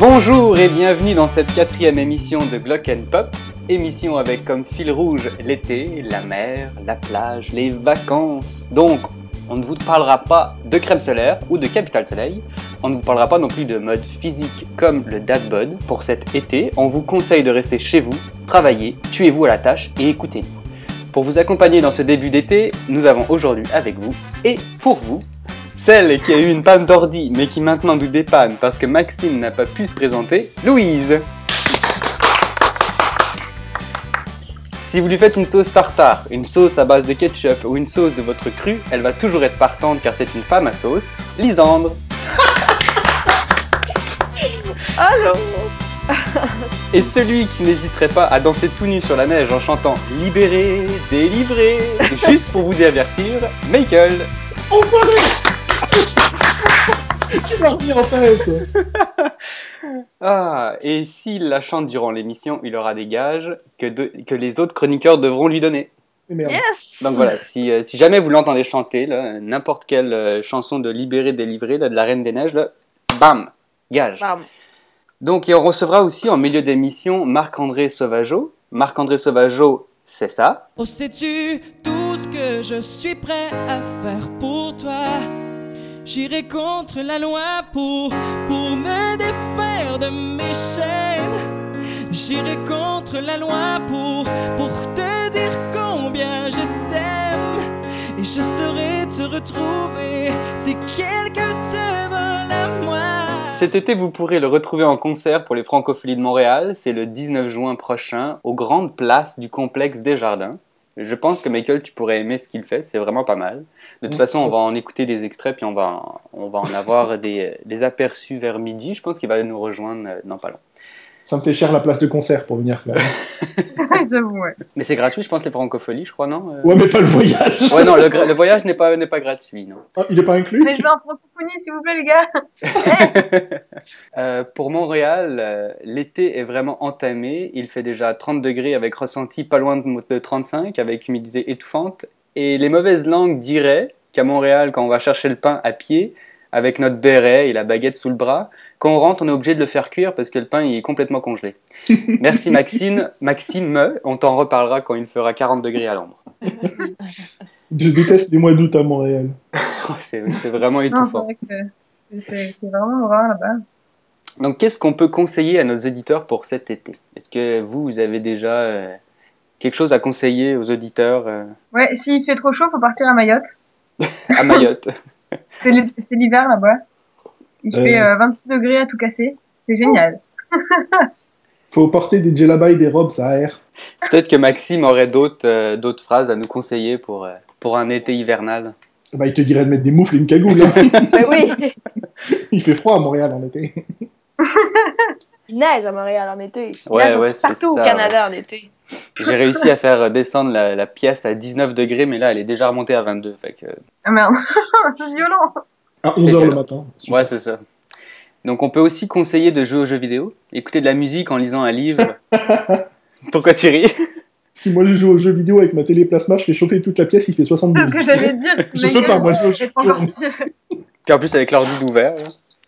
Bonjour et bienvenue dans cette quatrième émission de Glock Pops, émission avec comme fil rouge l'été, la mer, la plage, les vacances. Donc, on ne vous parlera pas de crème solaire ou de capital soleil, on ne vous parlera pas non plus de mode physique comme le dad bod. Pour cet été, on vous conseille de rester chez vous, travailler, tuez-vous à la tâche et écoutez-nous. Pour vous accompagner dans ce début d'été, nous avons aujourd'hui avec vous et pour vous celle qui a eu une panne d'ordi mais qui maintenant nous dépanne parce que Maxime n'a pas pu se présenter, Louise. Si vous lui faites une sauce tartare, une sauce à base de ketchup ou une sauce de votre cru, elle va toujours être partante car c'est une femme à sauce, Lisandre. Allô? Et celui qui n'hésiterait pas à danser tout nu sur la neige en chantant Libéré, délivré, juste pour vous divertir, Michael. Tu m'as remis en tête Ah, et s'il la chante durant l'émission, il aura des gages que, de- que les autres chroniqueurs devront lui donner. Mais merde. Yes Donc voilà, si, euh, si jamais vous l'entendez chanter, là, n'importe quelle euh, chanson de Libéré, délivré, là, de la Reine des Neiges, là, bam, gage. Bam. Donc et on recevra aussi en milieu d'émission Marc-André Sauvageau. Marc-André Sauvageau, c'est ça. Oh, sais-tu tout ce que je suis prêt à faire pour toi? J'irai contre la loi pour, pour me défaire de mes chaînes. J'irai contre la loi pour, pour te dire combien je t'aime. Et je saurai te retrouver si quelqu'un te vole à moi. Cet été, vous pourrez le retrouver en concert pour les Francopholies de Montréal. C'est le 19 juin prochain, aux grandes places du complexe des Jardins. Je pense que Michael, tu pourrais aimer ce qu'il fait, c'est vraiment pas mal. De toute façon, on va en écouter des extraits, puis on va, on va en avoir des, des aperçus vers midi. Je pense qu'il va nous rejoindre euh, dans pas long. Ça me fait cher la place de concert pour venir. là. J'avoue, ouais. Mais c'est gratuit, je pense, les Francopholies, je crois, non Euh, Ouais, mais pas le voyage. Ouais, non, le, voyage n'est pas, n'est pas gratuit, non. Ah, il est pas inclus? Mais je veux en francophonie, s'il vous plaît, les gars. Euh, pour Montréal, euh, l'été est vraiment entamé. Il fait déjà 30 degrés avec ressenti pas loin de de 35, avec humidité étouffante. Et les mauvaises langues diraient qu'à Montréal, quand on va chercher le pain à pied, avec notre béret et la baguette sous le bras, quand on rentre, on est obligé de le faire cuire parce que le pain il est complètement congelé. Merci Maxime. Maxime, on t'en reparlera quand il fera 40 degrés à l'ombre. Je déteste les mois d'août à Montréal. C'est vraiment étouffant. c'est- vraiment horreur là-bas. Donc, qu'est-ce qu'on peut conseiller à nos auditeurs pour cet été? Est-ce que vous, vous avez déjà euh, quelque chose à conseiller aux auditeurs euh, Ouais, s'il fait trop chaud, faut partir à Mayotte. à Mayotte C'est l'hi- c'est l'hiver là-bas. Il Euh. fait euh, 26 degrés à tout casser. C'est génial. Faut porter des djellabas et des robes, ça aère. Peut-être que Maxime aurait d'autres euh, d'autres phrases à nous conseiller pour, euh, pour un été hivernal. Bah, il te dirait de mettre des moufles et une cagoule. hein. Mais oui, il fait froid à Montréal en été. il neige à Montréal en été. Il Ouais, neige ouais, c'est partout au Canada en été. J'ai réussi à faire descendre la, la pièce à 19 degrés, mais là, elle est déjà remontée à 22. Fait que, Ah merde, c'est violent. À C'est 11h le violent. matin. ouais, c'est ça. Donc, on peut aussi conseiller de jouer aux jeux vidéo, écouter de la musique en lisant un livre. Pourquoi tu ris? Si moi je joue aux jeux vidéo avec ma télé plasma, je fais chauffer toute la pièce, il fait C'est ce 72. que j'allais dire. Je mais peux pas, moi, je- sortir. Puis en plus, avec l'ordi d'ouvert.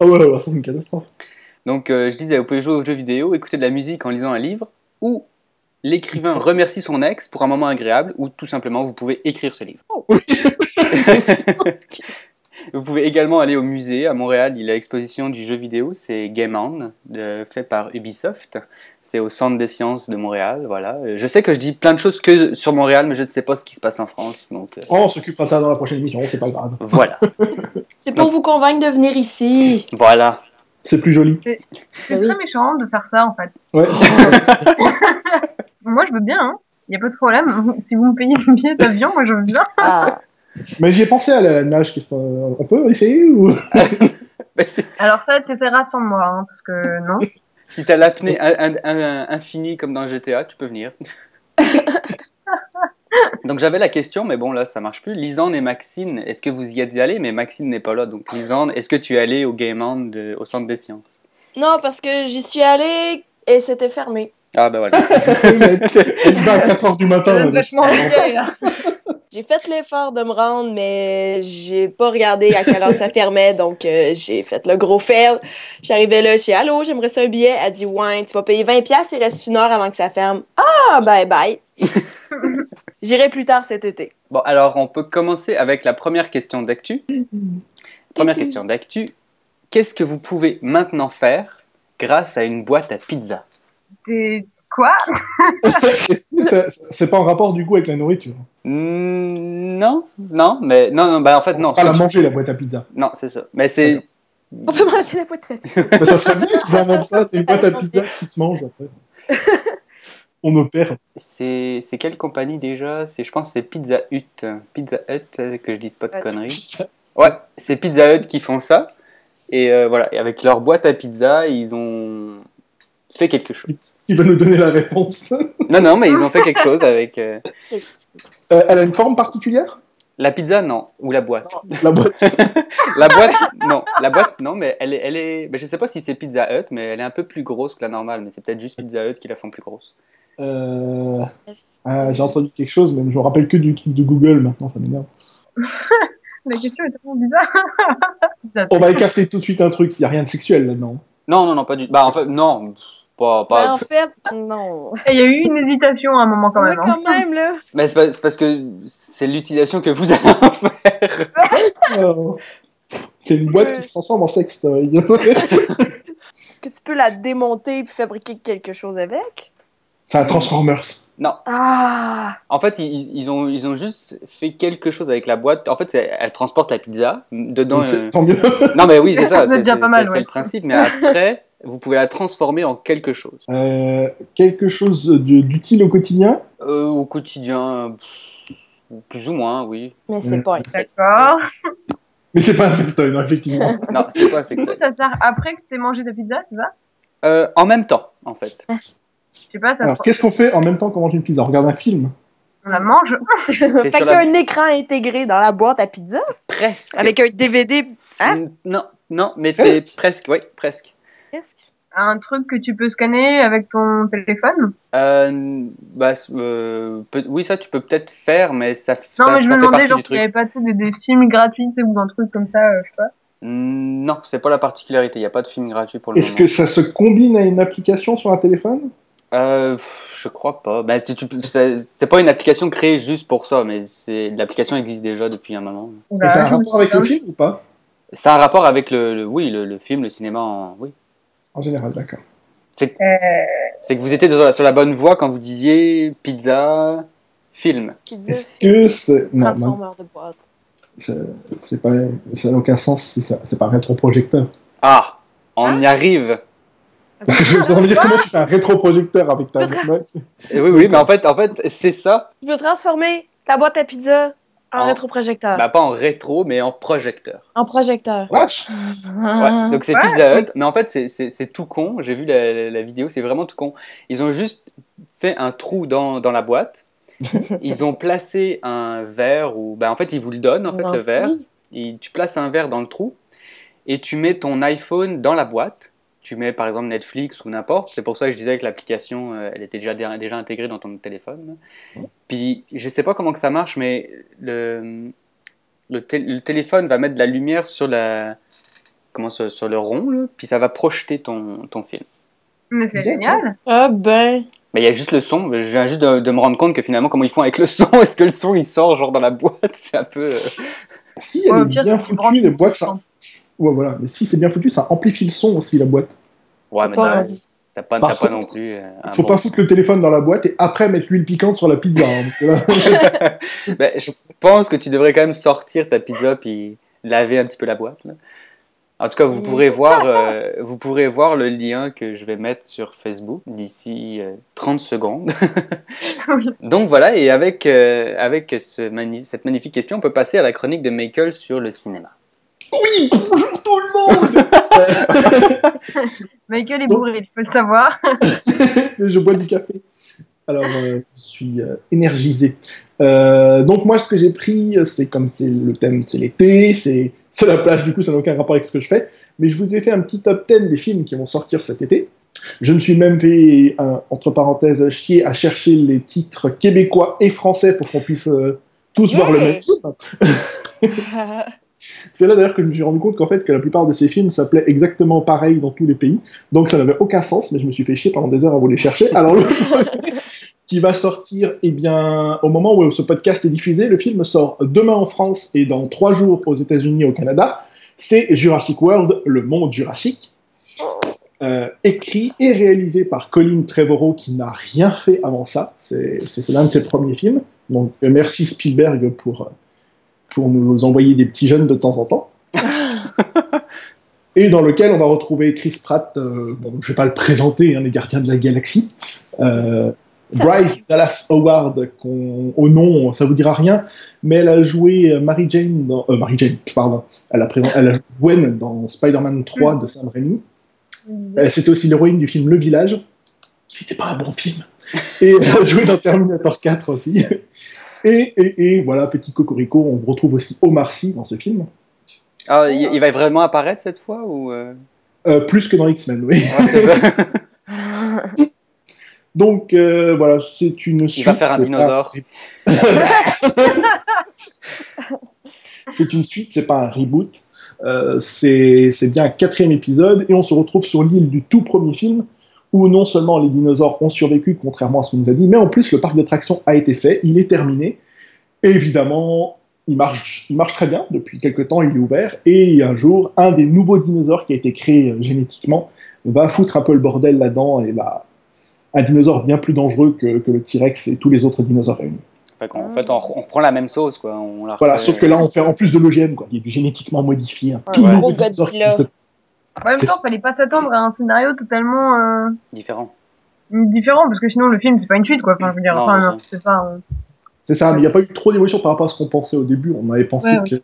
Ah ouais, ouais, c'est une catastrophe. Donc, euh, je disais, vous pouvez jouer aux jeux vidéo, écouter de la musique en lisant un livre, ou l'écrivain remercie son ex pour un moment agréable, ou tout simplement, vous pouvez écrire ce livre. vous pouvez également aller au musée. À Montréal, il y a l'exposition du jeu vidéo, c'est Game On, de- fait par Ubisoft. C'est au Centre des sciences de Montréal, voilà. Je sais que je dis plein de choses que sur Montréal, mais je ne sais pas ce qui se passe en France, donc euh, Oh, on s'occupera de ça dans la prochaine émission, c'est pas grave. voilà. C'est pour vous convaincre de venir ici. voilà. C'est plus joli. C'est Oui. très méchant de faire ça en fait. Ouais. Moi je veux bien, hein. Y a pas de problème. Si vous me payez le billet d'avion, moi je veux bien. Ah, Mais j'y ai pensé à la nage. qu'est-ce qu'on- On peut essayer ou... Alors ça, t'essaieras sans moi, hein, parce que non. si t'as l'apnée in- in- in- infinie comme dans GTA, tu peux venir. Donc j'avais la question, mais bon là ça marche plus. Lisande et Maxine, est-ce que vous y êtes allés? Mais Maxine n'est pas là, donc Lisande, est-ce que tu es allé au Game On de- au Centre des Sciences? Non, parce que j'y suis allée et c'était fermé. Ah ben voilà. Elle se bat à 4h du matin. Là. J'ai fait l'effort de me rendre, mais j'ai pas regardé à quelle heure ça fermait, donc euh, j'ai fait le gros fail. J'arrivais là, j'ai Allô, j'aimerais ça un billet. Elle dit Ouais, tu vas payer 20$, il reste une heure avant que ça ferme. Ah, bye bye. J'irai plus tard cet été. Bon, alors on peut commencer avec la première question d'actu. Première question d'actu. Qu'est-ce que vous pouvez maintenant faire grâce à une boîte à pizza? T'es quoi? C'est- pas en rapport du coup avec la nourriture. Hmm, Non, non, mais non, non, bah en fait non. Pas la manger la boîte à pizza. Non, c'est ça. Mais c'est On peut manger la boîte à pizza. Mais ça serait bien qu'ils inventent ça, c'est une boîte à pizza qui se mange après. On opère. c'est c'est quelle compagnie déjà? C'est je pense que c'est Pizza Hut. Pizza Hut, euh, que je dise pas de conneries. Ouais, c'est Pizza Hut qui font ça. Et euh, voilà, et avec leur boîte à pizza, ils ont fait quelque chose. Il va nous donner la réponse. Non, non, mais ils ont fait quelque chose avec euh, Euh, elle a une forme particulière? la pizza, non, ou la boîte. La boîte. La boîte, non, la boîte, non, mais elle est, elle est, ben, je sais pas si c'est Pizza Hut, mais elle est un peu plus grosse que la normale, mais c'est peut-être juste Pizza Hut qui la font plus grosse. Euh, ah, J'ai entendu quelque chose, mais je me rappelle que du truc de Google maintenant, ça m'énerve. La question est tellement bizarre. On va écarter tout de suite un truc, il n'y a rien de sexuel là-dedans. Non, non, non, pas du, bah en fait, non, pas, pas, en fait, non. Il y a eu une hésitation à un moment quand Oui, même. hein. quand même, là. mais c'est parce que c'est l'utilisation que vous allez en faire. Oh. C'est une boîte qui se transforme en sextoy. Est-ce que tu peux la démonter et fabriquer quelque chose avec? C'est un Transformers. Ah! En fait, ils, ils ont, ils ont juste fait quelque chose avec la boîte. En fait, elle transporte la pizza dedans. Euh, Tant mieux. Non, mais oui, c'est ça. C'est déjà pas mal, c'est ouais. le principe. Mais après, vous pouvez la transformer en quelque chose. Euh, quelque chose de- d'utile au quotidien? Euh, au quotidien, pff, plus ou moins, oui. Mais c'est pas un. D'accord. Mais c'est pas un sextoy, non, effectivement. Non, c'est pas un Du sextoy. coup, ça sert après que tu aies mangé ta pizza, c'est ça? Euh, en même temps, en fait. Je sais pas, ça Alors, qu'est-ce qu'on fait en même temps qu'on mange une pizza? On regarde un film? on la mange. fait qu'il y la- a un écran intégré dans la boîte à pizza Presque. avec un DVD. Hein? Non, non, mais t'es Presque. presque, oui, presque. Un truc que tu peux scanner avec ton téléphone? Euh, bah, euh, peut- oui, ça, tu peux peut-être faire, mais ça, Non, ça, mais je ça me fait demandais genre s'il n'y avait pas tu sais, des, des films gratuits ou un truc comme ça, euh, je sais pas. Mm, Non, c'est pas la particularité. Il n'y a pas de film gratuit pour le Est-ce moment. que ça se combine à une application sur un téléphone? Euh, je crois pas. Bah, c'est c'est pas une application créée juste pour ça, mais c'est l'application existe déjà depuis un moment. Et ça a un rapport avec le film ou pas? Ça a un rapport avec le, le- oui, le, le film, le cinéma, en- oui. En général, d'accord. Euh, C'est que vous étiez sur la, sur la bonne voie quand vous disiez pizza, film. Pizza, Est-ce que c'est. Non, non, transformeur de boîte. c'est c'est pas. Ça n'a aucun sens si ça- c'est pas un rétroprojecteur. Ah, on y arrive. Parce que je me demandais comment tu fais un rétroprojecteur avec ta. C'est- Eh Oui, oui, mais en fait, en fait, c'est ça. Tu peux transformer ta boîte à pizza en En- rétroprojecteur. Bah, pas en rétro, mais en projecteur. En projecteur. Vache Ouais, donc c'est Ouais. Pizza Hut, mais en fait c'est- tout con. J'ai vu la, la- la vidéo, c'est vraiment tout con. Ils ont juste fait un trou dans, dans la boîte. Ils ont placé un verre ou bah en fait ils vous le donnent en fait Non. le verre. Oui. Et tu places un verre dans le trou et tu mets ton iPhone dans la boîte. Tu mets par exemple Netflix ou n'importe. C'est pour ça que je disais que l'application euh, elle était déjà déjà intégrée dans ton téléphone. Puis je sais pas comment que ça marche, mais le le, té- le téléphone va mettre de la lumière sur la comment sur, sur le rond, là, puis ça va projeter ton, ton film. Mais c'est génial. Ah ben. Mais il y a juste le son. Je viens juste de, de me rendre compte que finalement, comment ils font avec le son? Est-ce que le son il sort genre dans la boîte? C'est un peu. euh, Si elle Ouais, au est pire, bien foutue, les boîtes, ça. Ouais, voilà. Mais si c'est bien foutu, ça amplifie le son aussi, la boîte. Ouais, mais Pas t'as pas, non plus. euh, un Faut bon pas foutre le téléphone dans la boîte et après mettre l'huile piquante sur la pizza. hein, parce que là, Ben, je pense que tu devrais quand même sortir ta pizza puis laver un petit peu la boîte. là. En tout cas, vous Mm. pourrez voir, euh, vous pourrez voir le lien que je vais mettre sur Facebook d'ici euh, 30 secondes. Donc voilà, et avec, euh, avec ce mani- cette magnifique question, on peut passer à la chronique de Michael sur le cinéma. Oui, bonjour tout le monde Michael est bourré, tu peux le savoir. Je bois du café. Alors, euh, je suis euh, énergisé. Euh, donc moi, ce que j'ai pris, c'est comme c'est le thème, c'est l'été, c'est c'est la plage, du coup, ça n'a aucun rapport avec ce que je fais. Mais je vous ai fait un petit top 10 des films qui vont sortir cet été. Je me suis même fait, entre parenthèses, chier à chercher les titres québécois et français pour qu'on puisse euh, tous voir le même film. C'est là d'ailleurs que je me suis rendu compte qu'en fait que la plupart de ces films s'appelaient exactement pareil dans tous les pays. Donc ça n'avait aucun sens, mais je me suis fait chier pendant des heures à vous les chercher. Alors le qui va sortir, eh bien, au moment où ce podcast est diffusé, le film sort demain en France et dans trois jours aux États-Unis et au Canada. C'est Jurassic World, le monde jurassique. Euh, écrit et réalisé par Colin Trevorrow qui n'a rien fait avant ça. C'est c'est l'un de ses premiers films. Donc euh, merci Spielberg pour, euh, pour nous envoyer des petits jeunes de temps en temps. et dans lequel on va retrouver Chris Pratt, euh, bon, je vais pas le présenter, hein, les gardiens de la galaxie. Euh, Bryce Dallas Howard, qu'on- au nom, ça vous dira rien, mais elle a joué euh, Mary Jane dans, euh, Mary Jane, pardon, elle a, présent- elle a joué Gwen dans Spider-Man 3 de Sam Raimi. Euh, C'était aussi l'héroïne du film Le Village, qui n'était pas un bon film. Et elle a joué dans Terminator 4 aussi. Et, et, et voilà, petit cocorico, on retrouve aussi Omar Sy dans ce film. Ah, il, il va vraiment apparaître cette fois ou euh, Euh, plus que dans X-Men, oui. ouais, c'est ça. Donc euh, voilà, c'est une Il suite. va faire un dinosaure. c'est une suite, c'est pas un reboot. C'est bien un quatrième épisode et on se retrouve sur l'île du tout premier film où non seulement les dinosaures ont survécu, contrairement à ce qu'on nous a dit, mais en plus le parc d'attractions a été fait, il est terminé. Et évidemment, il marche, il marche très bien depuis quelques temps, il est ouvert. Et un jour, un des nouveaux dinosaures qui a été créé euh, génétiquement va foutre un peu le bordel là-dedans et va un dinosaure bien plus dangereux que, que le T-Rex et tous les autres dinosaures réunis. En fait, on, on reprend la même sauce, quoi. On la Voilà, sauf que là, on fait en plus de l'OGM, quoi. Il y a du génétiquement modifié. hein. Tout ouais. Gros dinosaure qui Godzilla. En même temps, fallait pas s'attendre à un scénario totalement euh, différent. différent, parce que sinon le film c'est pas une suite quoi. Enfin, je veux dire, enfin, c'est pas. euh, C'est ça, mais il n'y a pas eu trop d'évolution par rapport à ce qu'on pensait au début. On avait pensé Ouais, ouais. que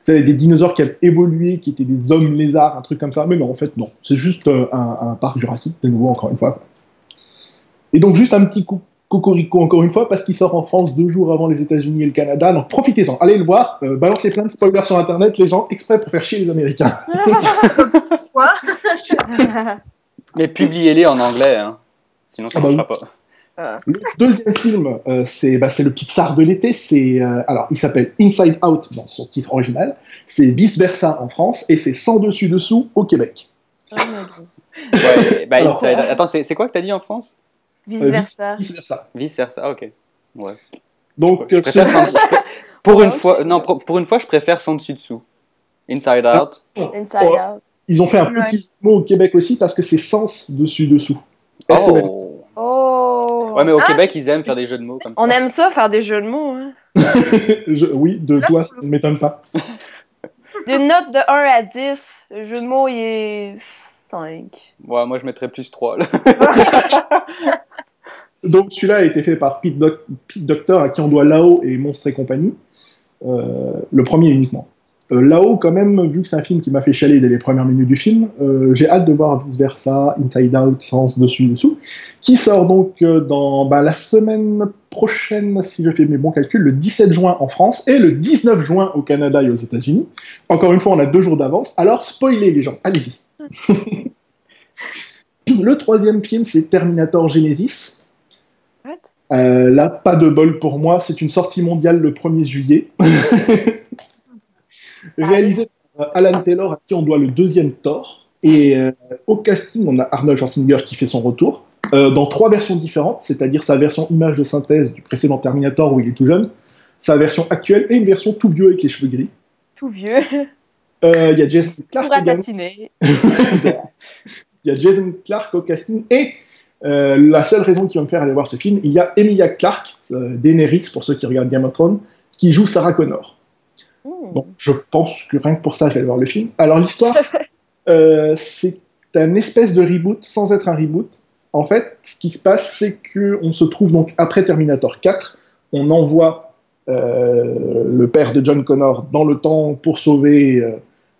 c'était des dinosaures qui avaient évolué, qui étaient des hommes lézards, un truc comme ça. Mais non, en fait, non. C'est juste euh, un, un parc jurassique, de nouveau, encore une fois. Et donc, juste un petit coup cocorico, encore une fois, parce qu'il sort en France deux jours avant les États-Unis et le Canada. Donc, profitez-en. Allez le voir. Euh, balancez plein de spoilers sur Internet, les gens, exprès pour faire chier les Américains. Mais publiez-les en anglais, hein. Sinon, ça Ah bah marchera pas. Le deuxième film, euh, c'est bah, c'est le Pixar de l'été. C'est euh, alors il s'appelle Inside Out dans son titre original. C'est vice versa en France et c'est sans dessus dessous au Québec. Oh. Ouais, bah, Alors- Inside- Attends, c'est c'est quoi que t'as dit en France? Vice Euh, versa. Vice versa. Vice versa. Ah, ok. Ouais. Donc Je euh, préfère sans- pour une fois, non, pour, pour une fois, je préfère sans dessus dessous. Inside Out. Inside Oh, out. ils ont fait un Ouais. petit mot au Québec aussi parce que c'est sens dessus dessous. SOS. Oh. Oh. Ouais, mais au Ah. Québec, ils aiment faire des jeux de mots comme ça. On aime ça, faire des jeux de mots. Hein. Je- oui, de toi, ça ne m'étonne pas. D'une note de 1 à 10, le jeu de mots, il est 5. Ouais, moi, je mettrais plus 3. Là. Donc celui-là a été fait par Pete, Doc- Pete Docter, à qui on doit Lao et Monstre et compagnie. Euh, le premier uniquement. Euh, Lao, quand même, vu que c'est un film qui m'a fait chialer dès les premières minutes du film, euh, j'ai hâte de voir Vice Versa, Inside Out, Sens dessus dessous, qui sort donc dans bah, la semaine prochaine, si je fais mes bons calculs, le 17 juin en France et le 19 juin au Canada et aux États-Unis. Encore une fois, on a deux jours d'avance. Alors, spoilez les gens, allez-y. le troisième film, c'est Terminator Genesis. What? Euh, là, pas de bol pour moi, c'est une sortie mondiale le 1er juillet. Réalisé par euh, Alan Taylor, à qui on doit le deuxième Thor. Et euh, au casting, on a Arnold Schwarzenegger qui fait son retour, euh, dans trois versions différentes, c'est-à-dire sa version image de synthèse du précédent Terminator où il est tout jeune, sa version actuelle et une version tout vieux avec les cheveux gris. Tout vieux. Il y a Jason Clark. Il y a Jason Clark au casting et euh, la seule raison qui va me faire aller voir ce film, il y a Emilia Clarke, euh, Daenerys pour ceux qui regardent Game of Thrones, qui joue Sarah Connor. Hmm. Donc je pense que rien que pour ça, je vais aller voir le film. Alors l'histoire, euh, c'est un espèce de reboot sans être un reboot. En fait, ce qui se passe, c'est que on se trouve donc après Terminator 4, on envoie euh, le père de John Connor dans le temps pour sauver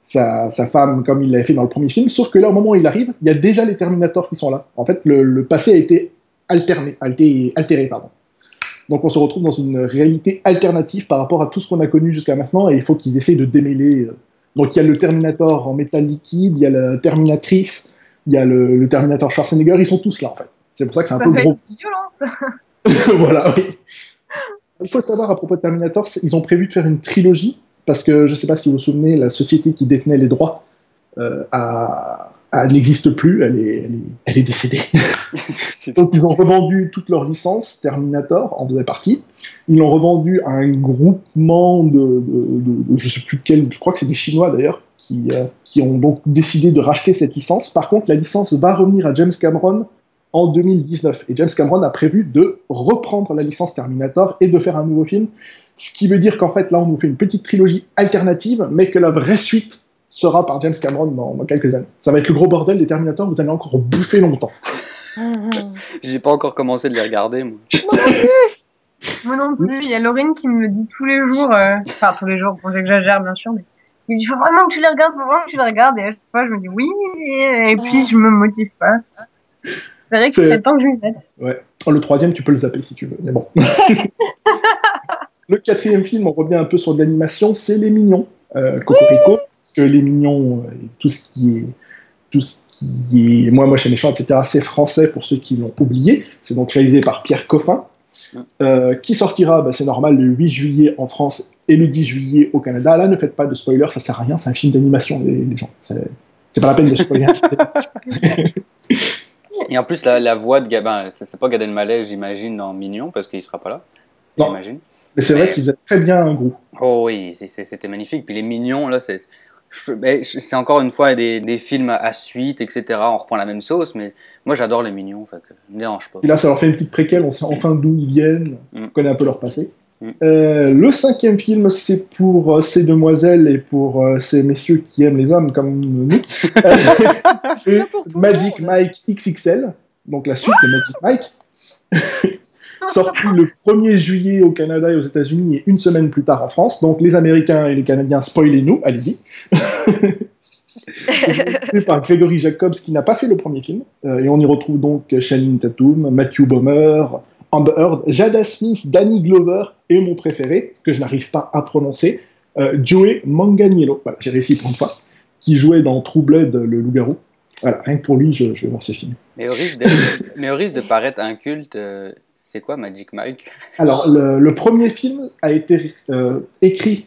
sa, sa femme comme il l'avait fait dans le premier film. Sauf que là, au moment où il arrive, il y a déjà les Terminators qui sont là. En fait, le, le passé a été alterné, a été altéré, pardon. Donc on se retrouve dans une réalité alternative par rapport à tout ce qu'on a connu jusqu'à maintenant et il faut qu'ils essayent de démêler. euh. Donc il y a le Terminator en métal liquide, il y a la Terminatrice, il y a le, le Terminator Schwarzenegger, ils sont tous là en fait. C'est pour ça que c'est un Ça peu gros. violent. voilà, oui. il faut savoir à propos de Terminator, ils ont prévu de faire une trilogie, parce que je ne sais pas si vous vous souvenez, la société qui détenait les droits euh, n'existe plus, elle est, elle est, elle est décédée. Donc ils ont revendu toutes leurs licences, Terminator en faisait partie. Ils l'ont revendu à un groupement de, de, de- de- je sais plus quel, je crois que c'est des Chinois d'ailleurs, qui, euh, qui ont donc décidé de racheter cette licence. Par contre, la licence va revenir à James Cameron en 2019. Et James Cameron a prévu de reprendre la licence Terminator et de faire un nouveau film. Ce qui veut dire qu'en fait, là, on nous fait une petite trilogie alternative, mais que la vraie suite sera par James Cameron dans, dans quelques années. Ça va être le gros bordel des Terminators, vous allez encore bouffer longtemps. J'ai pas encore commencé de les regarder, moi. Moi non plus, il y a Laurine qui me le dit tous les jours, euh, enfin tous les jours, bon j'exagère bien sûr, mais il me dit faut vraiment que tu les regardes, faut vraiment que tu les regardes, et à chaque fois je me dis oui, et puis je me motive pas. C'est vrai que C'est- temps que je m'y mette. Oh, le troisième, tu peux le zapper si tu veux, mais bon. le quatrième film, on revient un peu sur de l'animation, c'est Les Mignons. Euh, Cocorico, parce que Les Mignons, euh, tout ce qui est, tout ce qui est, moi, moi, chez méchant, etc., c'est français pour ceux qui l'ont oublié. C'est donc réalisé par Pierre Coffin, euh, qui sortira, bah, c'est normal, le 8 juillet en France et le 10 juillet au Canada. Là, ne faites pas de spoiler, ça sert à rien, c'est un film d'animation, les, les gens. C'est pas la peine de spoiler. Et en plus, la, la voix de Gabin, c'est pas Gad Elmaleh, j'imagine, dans Mignon, parce qu'il sera pas là. Non. J'imagine. Mais c'est vrai qu'il faisait très bien un groupe. Oh oui, c'était magnifique. Puis les Mignons, là, c'est. C'est encore une fois des, des films à suite, etc. On reprend la même sauce, mais moi j'adore les Mignons, fait que ça me dérange pas. Et là, ça leur fait une petite préquelle, on sait enfin d'où ils viennent, Mm. on connaît un peu leur passé. Mm. Euh, le cinquième film, c'est pour euh, ces demoiselles et pour euh, ces messieurs qui aiment les hommes comme nous. C'est Magic. Mike XXL, donc la suite de Magic Mike. Sorti le 1er juillet au Canada et aux États-Unis et une semaine plus tard en France. Donc les Américains et les Canadiens, spoilez-nous, allez-y. C'est par Gregory Jacobs qui n'a pas fait le premier film. Euh, et on y retrouve donc Channing Tatum, Matthew Bomer, Amber Heard, Jada Smith, Danny Glover et mon préféré, que je n'arrive pas à prononcer, euh, Joey Manganiello. Voilà, j'ai réussi pour une fois. Qui jouait dans True Blood, le loup-garou. Voilà, rien que pour lui, je, je vais voir ce film. Mais au risque de, mais au risque de paraître inculte, euh, c'est quoi Magic Mike Alors, le, le premier film a été euh, écrit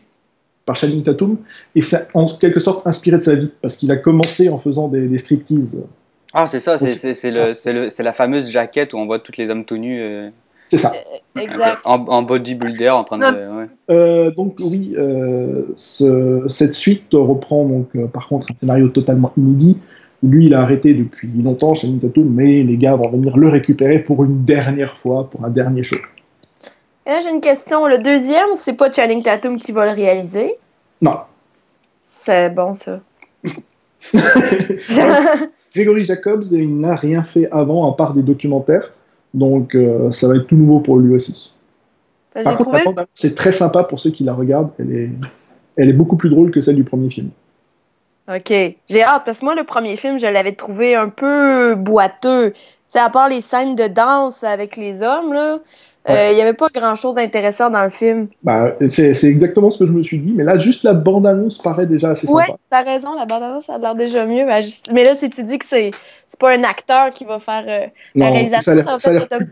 par Channing Tatum et c'est en quelque sorte inspiré de sa vie parce qu'il a commencé en faisant des, des striptease. Ah, c'est ça, c'est- c'est c'est le- c'est le- c'est la fameuse jaquette où on voit tous les hommes tout nus euh, C'est ça. Exact. en, en bodybuilder en train de. ouais. Euh, donc oui, euh, ce- cette suite reprend donc euh, par contre un scénario totalement inédit. Lui, il a arrêté depuis longtemps, Channing Tatum, mais les gars vont venir le récupérer pour une dernière fois, pour un dernier show. Et là, j'ai une question. Le deuxième, c'est pas Channing Tatum qui va le réaliser? Non, C'est bon, ça. Gregory Jacobs, il n'a rien fait avant à part des documentaires, donc euh, ça va être tout nouveau pour lui aussi. Par contre, trouvé. c'est très sympa pour ceux qui la regardent. Elle est, elle est beaucoup plus drôle que celle du premier film. Ok. J'ai hâte, parce que moi, le premier film, je l'avais trouvé un peu boiteux. Tu sais, à part les scènes de danse avec les hommes, là, euh, Ouais. il y avait pas grand-chose d'intéressant dans le film. Bah, c'est exactement ce que je me suis dit, mais là, juste la bande-annonce paraît déjà assez Ouais, sympa. t'as raison, la bande-annonce, ça a l'air déjà mieux. Mais, là, si tu dis que c'est c'est pas un acteur qui va faire euh, la réalisation, ça va un plus,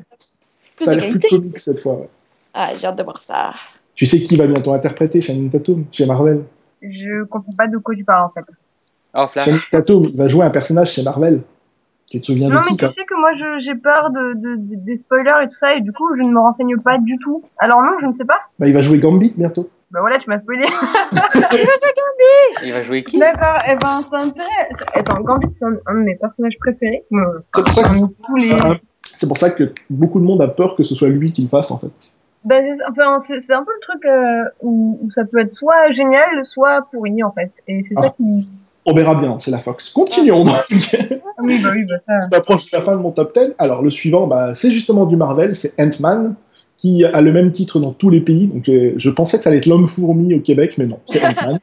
plus ça a de l'air plus qualité. comique cette fois. ouais. Ah, j'ai hâte de voir ça. Tu sais qui va bientôt interpréter Channing Tatum chez Marvel? Je comprends pas de quoi tu parles en fait. Oh, Flash. Channing Tatum, il va jouer un personnage chez Marvel. Tu te souviens Non de mais qui tu quoi sais que moi j'ai peur de, de- de- des spoilers et tout ça et du coup je ne me renseigne pas du tout. Alors non, je ne sais pas. bah, Il va jouer Gambit bientôt. Bah voilà, tu m'as spoilé. Il va jouer qui? D'accord, et ben c'est intéressant. Attends, Gambit c'est un, un de mes personnages préférés. C'est pour ça que les... C'est pour ça que beaucoup de monde a peur que ce soit lui qui le fasse en fait. Bah, c'est enfin, un peu le truc euh, où, où ça peut être soit génial, soit pourri en fait. Et c'est Ah. ça qui... On verra bien, c'est la Fox. Continuons donc. Ah oui, bah oui, bah ça... On approche de la fin de mon top 10. Alors le suivant, bah, c'est justement du Marvel, c'est Ant-Man, qui a le même titre dans tous les pays. Donc je, je pensais que ça allait être l'homme-fourmi au Québec, mais non, c'est Ant-Man.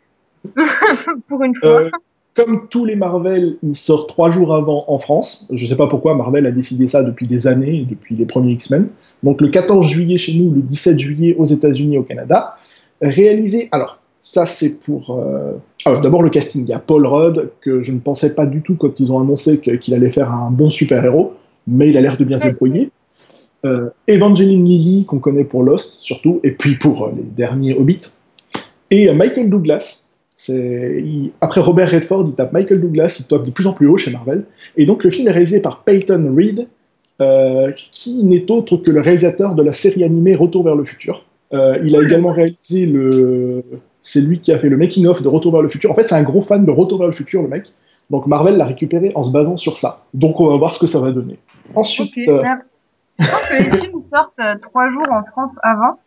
Pour une fois. Euh, comme tous les Marvel, il sort trois jours avant en France. Je sais pas pourquoi Marvel a décidé ça depuis des années, depuis les premiers X-Men. Donc le 14 juillet chez nous, le 17 juillet aux États-Unis, au Canada. Réalisé, alors ça c'est pour... euh, D'abord le casting, il y a Paul Rudd, que je ne pensais pas du tout quand ils ont annoncé qu'il allait faire un bon super-héros, mais il a l'air de bien se débrouiller. Euh, Evangeline Lilly, qu'on connaît pour Lost, surtout, et puis pour euh, les derniers Hobbits. Et Michael Douglas. après Robert Redford, il tape Michael Douglas, il tape de plus en plus haut chez Marvel. Et donc le film est réalisé par Peyton Reed, qui n'est autre que le réalisateur de la série animée Retour vers le futur. Il a également réalisé le. C'est lui qui a fait le making-of de Retour vers le futur. En fait, c'est un gros fan de Retour vers le futur, le mec. Donc Marvel l'a récupéré en se basant sur ça. Donc on va voir ce que ça va donner. Ensuite, euh, Je pense que les films sortent euh, trois jours en France avant,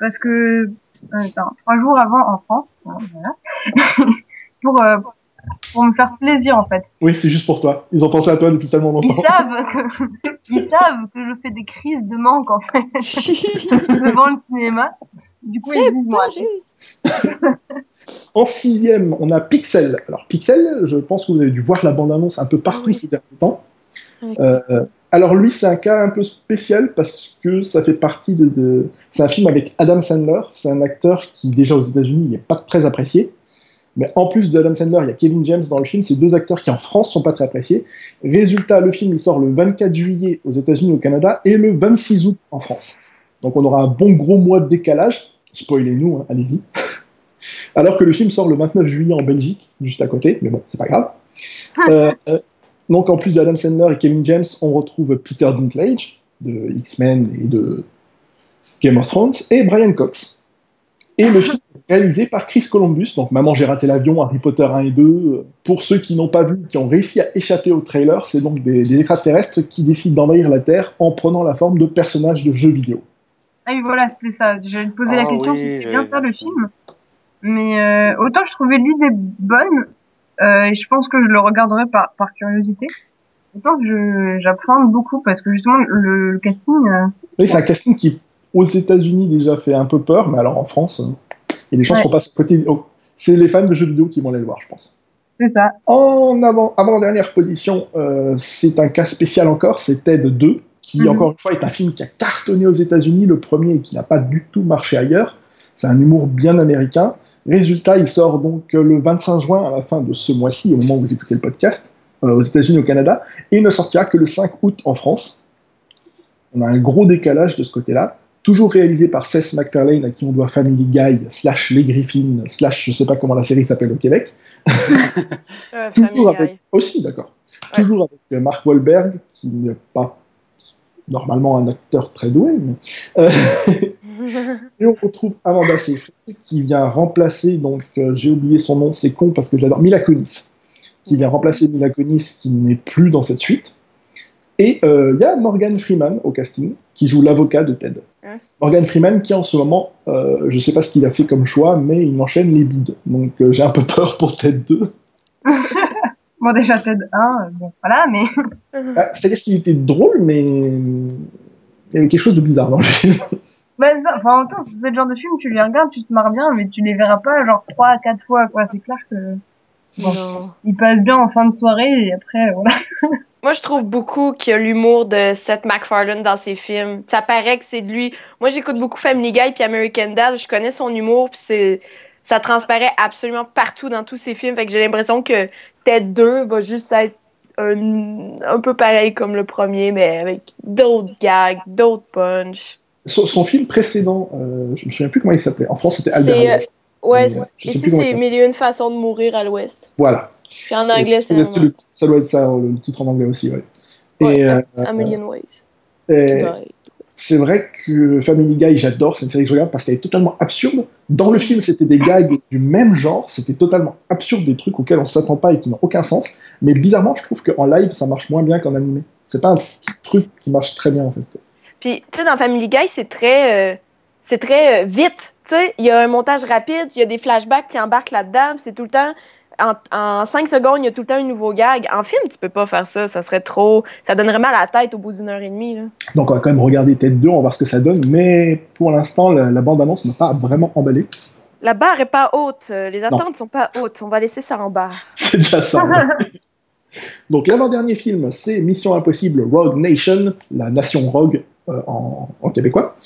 parce que euh, attends, trois jours avant en France, hein, voilà, pour pour me faire plaisir en fait. oui, c'est juste pour toi. Ils ont pensé à toi depuis tellement Ils longtemps. savent que ils savent que je fais des crises de manque en fait devant le cinéma. Du coup, moi. Pas juste. En sixième, on a Pixel. Alors Pixel, je pense que vous avez dû voir la bande-annonce un peu partout Oui. ces derniers temps. Oui. Euh, alors lui, c'est un cas un peu spécial parce que ça fait partie de... de- C'est un film avec Adam Sandler. C'est un acteur qui, déjà aux États-Unis, n'est pas très apprécié. Mais en plus de Adam Sandler, il y a Kevin James dans le film. C'est deux acteurs qui, en France, sont pas très appréciés. Résultat, le film, il sort le 24 juillet aux États-Unis, au Canada, et le 26 août en France. Donc on aura un bon gros mois de décalage. Spoilez-nous, hein, allez-y. Alors que le film sort le 29 juillet en Belgique, juste à côté, mais bon, c'est pas grave. Euh, euh, donc en plus de Adam Sandler et Kevin James, on retrouve Peter Dinklage de X-Men et de Game of Thrones et Brian Cox. Et le film est réalisé par Chris Columbus, donc Maman j'ai raté l'avion, Harry Potter 1 et 2. Pour ceux qui n'ont pas vu, qui ont réussi à échapper au trailer, c'est donc des, des extraterrestres qui décident d'envahir la Terre en prenant la forme de personnages de jeux vidéo. Ah oui, voilà, c'était ça. J'allais te poser la Ah question oui, si c'était bien ça le film. Mais euh, autant je trouvais l'idée bonne, euh, et je pense que je le regarderai par, par curiosité. Autant que j'appréhende beaucoup parce que justement le, le casting, euh, Oui, c'est un casting qui, aux États-Unis, déjà fait un peu peur, mais alors en France, euh, il y a des chances Ouais. qu'on passe à côté. oh, c'est les fans de jeux vidéo qui vont aller le voir, je pense. c'est ça. En avant, avant-dernière position, euh, c'est un cas spécial encore, c'est Ted 2, qui Mhm. encore une fois est un film qui a cartonné aux États-Unis, le premier et qui n'a pas du tout marché ailleurs. C'est un humour bien américain. Résultat, il sort donc euh, le 25 juin à la fin de ce mois-ci, au moment où vous écoutez le podcast, euh, aux États-Unis au Canada, et il ne sortira que le 5 août en France. On a un gros décalage de ce côté-là. Toujours réalisé par Seth MacFarlane, à qui on doit Family Guy, slash Les Griffins, slash je sais pas comment la série s'appelle au Québec. Euh, Toujours avec, Guy. aussi, d'accord. Ouais. Toujours avec Mark Wahlberg, qui n'est pas normalement un acteur très doué, mais euh, et on retrouve Amanda Seyfried qui vient remplacer, donc euh, j'ai oublié son nom, c'est con parce que j'adore, Mila Kunis, qui vient remplacer Mila Kunis qui n'est plus dans cette suite. Et euh, il y a Morgan Freeman au casting qui joue l'avocat de Ted. Hein Morgan Freeman qui en ce moment, je sais pas ce qu'il a fait comme choix, mais il enchaîne les bides. Donc j'ai un peu peur pour Ted 2. Bon déjà Ted 1, euh, bon voilà, mais Ah, C'est-à-dire qu'il était drôle, mais il y avait quelque chose de bizarre dans le film. bah, ça, enfin, en même temps, c'est le genre de film, tu les regardes, tu te marres bien, mais tu les verras pas genre trois à quatre fois quoi. C'est clair que Bon. Non. ils passent bien en fin de soirée et après voilà. Moi, je trouve beaucoup qu'il y a l'humour de Seth MacFarlane dans ses films. Ça paraît que c'est de lui. Moi, j'écoute beaucoup Family Guy puis American Dad. Je connais son humour puis c'est ça transparaît absolument partout dans tous ses films. Fait que j'ai l'impression que Ted 2 va juste être un, un peu pareil comme le premier, mais avec d'autres gags, d'autres punch. Son, son film précédent, euh, je me souviens plus comment il s'appelait. En France, c'était Albert. Euh, ouais, Mais, euh, ici, c'est. Mille et une façons de mourir à l'ouest. Voilà. Puis en anglais, c'est le- ça doit être ça, le titre en anglais aussi, ouais. Ouais, Et, euh, A Million Ways. et Die. C'est vrai que Family Guy, j'adore, c'est une série que je regarde parce qu'elle est totalement absurde. Dans le film, c'était des gags du même genre, c'était totalement absurde, des trucs auxquels on s'attend pas et qui n'ont aucun sens. Mais bizarrement, je trouve qu'en live, ça marche moins bien qu'en animé. C'est pas un truc qui marche très bien, en fait. Puis, tu sais, dans Family Guy, c'est très, euh, c'est très euh, vite. Tu sais, il y a un montage rapide, il y a des flashbacks qui embarquent là-dedans, c'est tout le temps. En, en 5 secondes, il y a tout le temps un nouveau gag. En film, tu peux pas faire ça. Ça serait trop. Ça donnerait mal à la tête au bout d'une heure et demie. Là. Donc on va quand même regarder Ted 2, on va voir ce que ça donne. Mais pour l'instant, la, la bande-annonce n'a pas vraiment emballé. La barre est pas haute. euh, Les attentes sont pas hautes. On va laisser ça en bas. C'est déjà ça. ouais. Donc l'avant-dernier film, c'est Mission Impossible Rogue Nation, la nation Rogue euh, en, en québécois,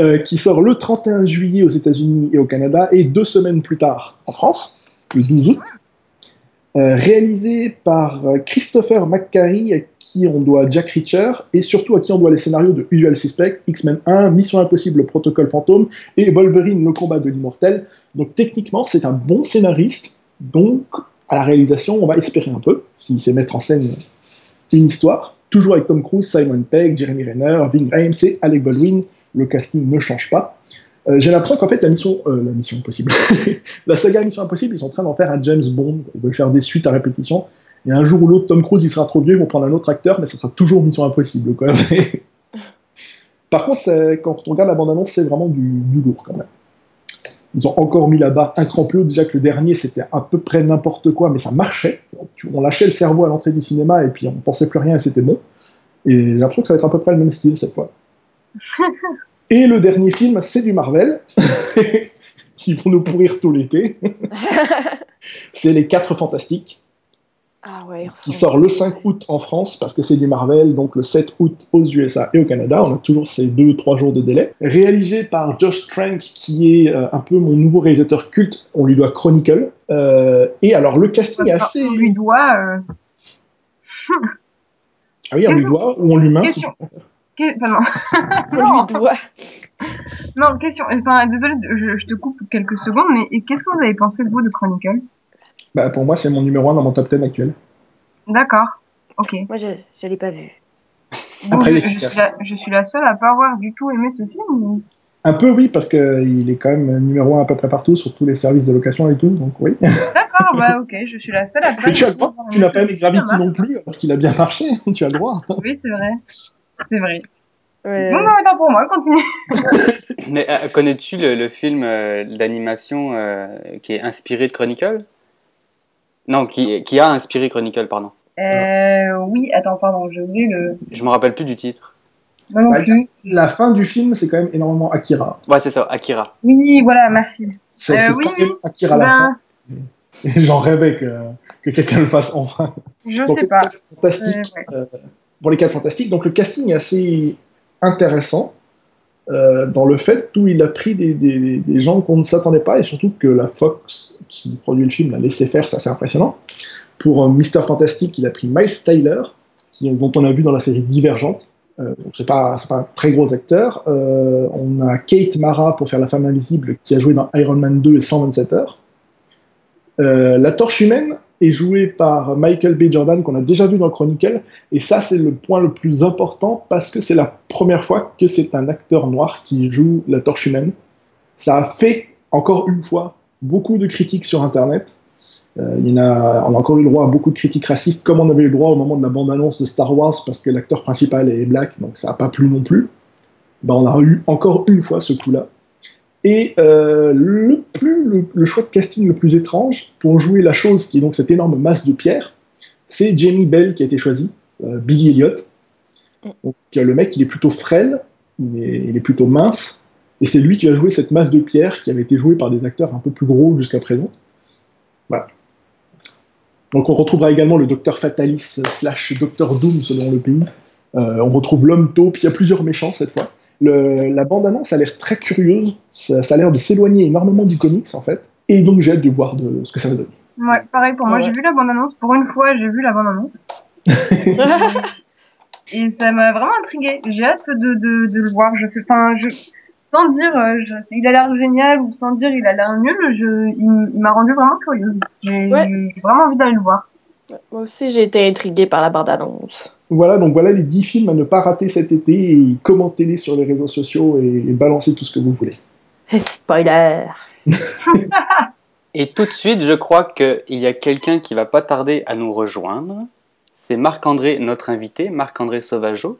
euh, qui sort le 31 juillet aux États-Unis et au Canada, et deux semaines plus tard en France, le 12 août. réalisé par euh, Christopher McQuarrie, à qui on doit Jack Reacher, et surtout à qui on doit les scénarios de Usual Suspect, X-Men 1, Mission Impossible, Protocole Fantôme, et Wolverine, le combat de l'immortel. Donc techniquement, c'est un bon scénariste, donc à la réalisation, on va espérer un peu, s'il sait mettre en scène une histoire. Toujours avec Tom Cruise, Simon Pegg, Jeremy Renner, Ving Rhames Alec Baldwin. Le casting ne change pas. Euh, J'ai l'impression qu'en fait, la mission, euh, la mission impossible, la saga Mission Impossible, ils sont en train d'en faire un James Bond. Ils veulent faire des suites à répétition. Et un jour ou l'autre, Tom Cruise, il sera trop vieux, ils vont prendre un autre acteur, mais ça sera toujours Mission Impossible. Quoi. Par contre, quand on regarde la bande-annonce, c'est vraiment du, lourd quand même. Ils ont encore mis barre un cran plus haut. Déjà que le dernier, c'était à peu près n'importe quoi, mais ça marchait. On lâchait le cerveau à l'entrée du cinéma et puis on pensait plus rien et c'était bon. Et j'ai l'impression que ça va être à peu près le même style cette fois. Et le dernier film, c'est du Marvel, qui vont nous pourrir tout l'été. c'est Les 4 Fantastiques, Ah ouais. qui sort le 5 août en France, parce que c'est du Marvel, donc le 7 août aux USA et au Canada. On a toujours ces 2-3 jours de délai. Réalisé par Josh Trank, qui est euh, un peu mon nouveau réalisateur culte. On lui doit Chronicle. Euh, et alors, le casting est assez... On lui doit. euh, Ah oui, on lui doit, ou on l'humain. si Question. Que- enfin, On non. lui doit. non, question. Enfin, désolé, je, je te coupe quelques secondes, mais qu'est-ce que vous avez pensé de vous de Chronicle? Bah, pour moi, c'est mon numéro 1 dans mon top 10 actuel. D'accord. Ok. Moi, je ne l'ai pas vu. Après, je, je suis la, je suis la seule à pas avoir du tout aimé ce film. ou- Un peu, oui, parce qu'il est quand même numéro 1 à peu près partout, sur tous les services de location et tout, donc oui. D'accord, bah ok, je suis la seule à pas. Mais tu n'as pas aimé Gravity non plus, alors qu'il a bien marché, tu as le droit. Oui, c'est vrai. C'est vrai. Ouais. Non, non, attends pour moi, continue. Mais euh, connais-tu le, le film euh, d'animation euh, qui est inspiré de Chronicle? Non, qui, qui a inspiré Chronicle, pardon. Euh, oui, attends, pardon, j'ai oublié le. Je me rappelle plus du titre. Non Bah, plus. La fin du film, c'est quand même énormément Akira. Ouais, c'est ça, Akira. Oui, voilà, merci. C'est Euh, c'est oui, Akira la Ben, fin. J'en rêvais que, que quelqu'un le fasse enfin. je Donc, sais pas. c'est fantastique. Euh, ouais. Pour les 4 fantastiques. Donc le casting est assez intéressant euh, dans le fait où il a pris des, gens qu'on ne s'attendait pas et surtout que la Fox qui produit le film l'a laissé faire, c'est assez impressionnant. Pour euh, Mister Fantastic, il a pris Miles Tyler, qui, dont on a vu dans la série Divergente. Euh, donc c'est pas, pas un très gros acteur. Euh, on a Kate Mara pour faire la femme invisible qui a joué dans Iron Man 2 et 127 heures. La torche humaine est jouée par Michael B. Jordan qu'on a déjà vu dans Chronicle et ça, c'est le point le plus important parce que c'est la première fois que c'est un acteur noir qui joue la torche humaine. Ça a fait, encore une fois, beaucoup de critiques sur Internet. Euh, il y en a, on a encore eu le droit à beaucoup de critiques racistes, comme on avait eu le droit au moment de la bande-annonce de Star Wars, parce que l'acteur principal est black, donc ça n'a pas plu non plus. Ben, on a eu encore une fois ce coup-là. Et euh, le, plus, le, le choix de casting le plus étrange pour jouer la chose qui est donc cette énorme masse de pierre, c'est Jamie Bell qui a été choisi, euh, Billy Elliot. Donc euh, le mec, il est plutôt frêle, il est, il est plutôt mince, et c'est lui qui va jouer cette masse de pierre qui avait été jouée par des acteurs un peu plus gros jusqu'à présent. Voilà. Donc on retrouvera également le Docteur Fatalis slash Docteur Doom selon le pays. Euh, on retrouve l'homme taupe, il y a plusieurs méchants cette fois. Le- la bande-annonce a l'air très curieuse, ça, ça a l'air de s'éloigner énormément du comics en fait, et donc j'ai hâte de voir de, ce que ça va donner. Ouais, pareil pour moi, Ouais. j'ai vu la bande-annonce. Pour une fois, j'ai vu la bande-annonce. Et ça m'a vraiment intrigué. J'ai hâte de, de, de le voir. Je sais, enfin, je, sans dire, euh, je, il a l'air génial ou sans dire il a l'air nul, je, il, il m'a rendu vraiment curieuse. J'ai Ouais. j'ai vraiment envie d'aller le voir. Moi aussi, j'ai été intriguée par la bande-annonce. Voilà, donc voilà les 10 films à ne pas rater cet été, et commentez-les sur les réseaux sociaux et, et balancez tout ce que vous voulez. Spoiler. Et tout de suite, je crois qu'il y a quelqu'un qui va pas tarder à nous rejoindre. C'est Marc-André, notre invité, Marc-André Sauvageau,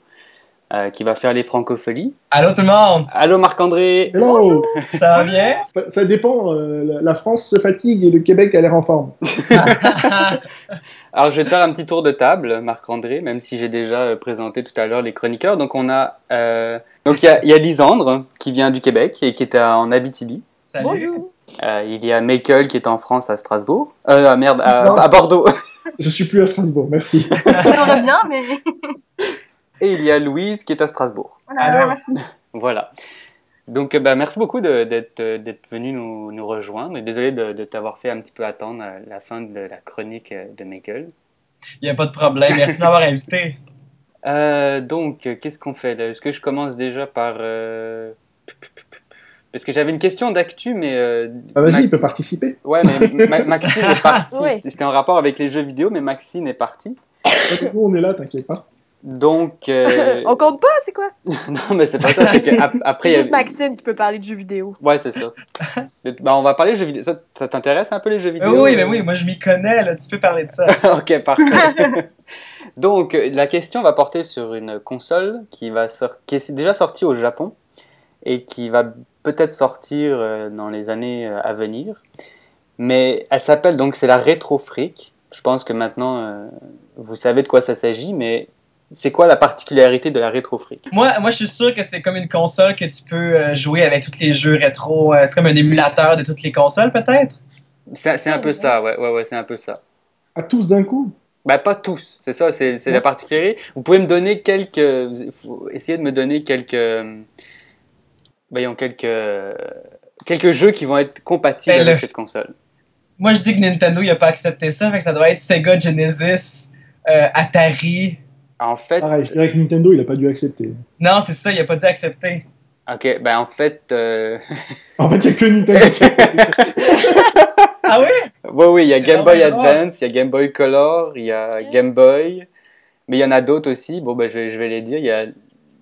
euh, qui va faire les francopholies. Allô tout le monde, Allô Marc-André Hello ça va bien? Ça- Ça dépend, euh, la- France se fatigue et le Québec a l'air en forme. Alors je vais te faire un petit tour de table, Marc-André, même si j'ai déjà euh, présenté tout à l'heure les chroniqueurs. Donc on a, euh, donc il y a, il y a Lisandre qui vient du Québec et qui est à- en Abitibi. Salut. Bonjour. Euh, il y a Michael qui est en France à Strasbourg. Euh, ah, merde, à, Bordeaux. Je suis plus à Strasbourg, merci. J'aimerais bien, mais Et il y a Louise qui est à Strasbourg. voilà, Alors. merci. Voilà. Donc, euh, bah, merci beaucoup de- d'être euh, d'être venu nous, nous rejoindre. Et désolé de, de t'avoir fait un petit peu attendre euh, la fin de la chronique de Michael. Il n'y a pas de problème. Merci de m'avoir invité. Euh, donc, qu'est-ce qu'on fait là? Est-ce que je commence déjà par... euh, Parce que j'avais une question d'actu, mais... euh, Ah, vas-y, Mac- il peut participer. Ouais, mais Ma- Maxine est partie. Ouais. C'était en rapport avec les jeux vidéo, mais Maxine est partie. Nous, on est là, t'inquiète pas. Donc... euh, On compte pas, c'est quoi? non, mais c'est pas ça. C'est qu'après... C'est juste Maxime qui peut parler de jeux vidéo. Ouais, c'est ça. bah, on va parler de jeux vidéo. Ça, ça t'intéresse un peu les jeux Euh, vidéo? oui, mais oui, moi je m'y connais, là, tu peux parler de ça. ok, parfait. Donc, euh, la question va porter sur une console qui, va sor- qui est déjà sortie au Japon et qui va peut-être sortir euh, dans les années à venir. Mais elle s'appelle donc, c'est la Retro Freak. Je pense que maintenant, euh, vous savez de quoi ça s'agit, mais c'est quoi la particularité de la Freak? Moi, moi, je suis sûr que c'est comme une console que tu peux euh, jouer avec tous les jeux rétro. Euh, c'est comme un émulateur de toutes les consoles, peut-être? C'est c'est un peu ça, ouais, ouais, ouais, c'est un peu ça. À tous d'un coup? Bah, pas tous, c'est ça, c'est c'est la particularité. Vous pouvez me donner quelques. faut essayer de me donner quelques. Voyons, quelques. Quelques jeux qui vont être compatibles Ben, avec le- cette console. Moi, je dis que Nintendo, il a pas accepté ça, fait que ça doit être Sega Genesis, euh, Atari. En fait, Pareil, je dirais que Nintendo, il a pas dû accepter. Non, c'est ça, il a pas dû accepter. ok, ben en fait. euh, En fait, il n'y a que Nintendo qui a accepté. Ah oui? ouais, oui, il y a Game Boy Advance, il y a Game Boy Color, il y a Game Boy. Mais il y en a d'autres aussi. Bon, ben je vais, je vais les dire. Il y a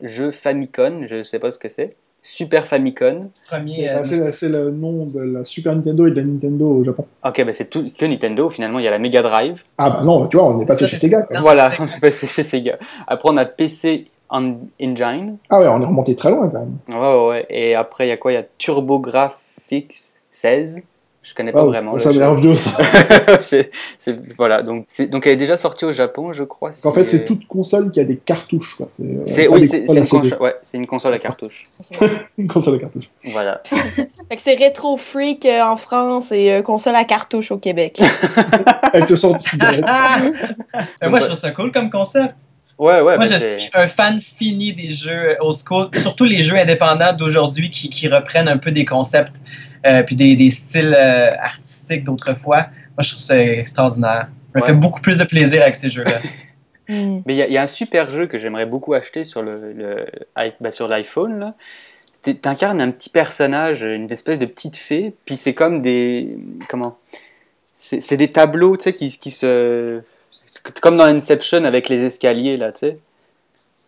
jeu Famicom, je sais pas ce que c'est. Super Famicom. Premier. C'est euh, le nom de la Super Nintendo et de la Nintendo au Japon. Ok, ben c'est tout que Nintendo. Finalement, il y a la Mega Drive. Ah bah non, tu vois, on est passé chez Sega. quoi. Non, voilà, on est passé chez Sega. Après, on a PC En- Engine. Ah ouais, on est remonté très loin quand même. Ouais, ouais, ouais. Et après, il y a quoi? Il y a TurboGrafx 16. Je connais pas Wow, vraiment. ça, le ça a l'air jeu. vieux ça. c'est, voilà. Donc, donc, elle est déjà sortie au Japon, je crois. En fait, c'est toute console qui a des cartouches. Quoi. C'est, euh, oui, c'est, une console, ouais, c'est une console à cartouche. Une console à cartouches. Voilà. C'est Retro Freak euh, en France et euh, console à cartouche au Québec. Avec le son de cigarette. Moi, je trouve ça cool comme concept. Ouais, ouais. Moi, ben, je suis un fan fini des jeux old school, surtout les jeux indépendants d'aujourd'hui qui, qui reprennent un peu des concepts euh, puis des, des styles euh, artistiques d'autrefois. Moi, je trouve ça extraordinaire. Ça me Ouais. fait beaucoup plus de plaisir avec ces jeux-là. Hmm. Mais il y, a- il y a un super jeu que j'aimerais beaucoup acheter sur le, le- bah, sur l'iPhone. T'incarnes un petit personnage, une espèce de petite fée, puis c'est comme des comment? C'est c'est des tableaux, tu sais, qui, qui se comme dans Inception avec les escaliers là, tu sais.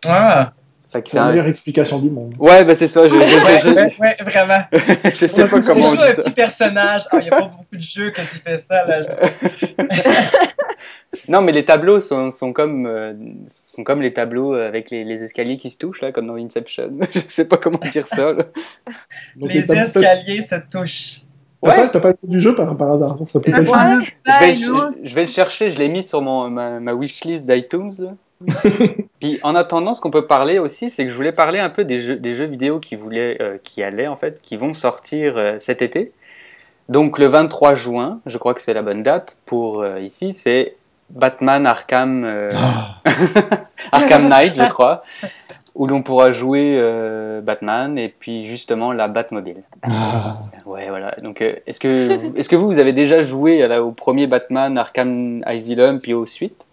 Ah! Fait que C'est la un- meilleure explication du monde. Ouais, bah c'est ça. Je, je, Ouais, je- ouais, ouais, vraiment. je sais pas Tu comment on joues un dit ça. petit personnage. Ah, il n'y a pas beaucoup de jeux quand tu fais ça. Là. Non, mais les tableaux sont, sont comme euh, sont comme les tableaux avec les, les escaliers qui se touchent là, comme dans Inception. je sais pas comment dire ça. là. Donc, Les escaliers se touchent. T'as pas, t'as pas le nom du jeu par, par hasard. Ça peut Je être vais- facile. Je vais, je, je vais le chercher, je l'ai mis sur mon, ma, ma wishlist d'iTunes. Puis en attendant, ce qu'on peut parler aussi, c'est que je voulais parler un peu des jeux, des jeux vidéo qui, voulaient, euh, qui allaient en fait, qui vont sortir euh, cet été. Donc le 23 juin, je crois que c'est la bonne date pour euh, ici, c'est Batman Arkham, euh, Ah, Arkham Knight, je crois, où l'on pourra jouer euh, Batman et puis justement la Batmobile. ah. Ouais, voilà. Donc, euh, est-ce que, vous- est-ce que vous, vous avez déjà joué au premier Batman, Arkham Asylum, puis aux suites?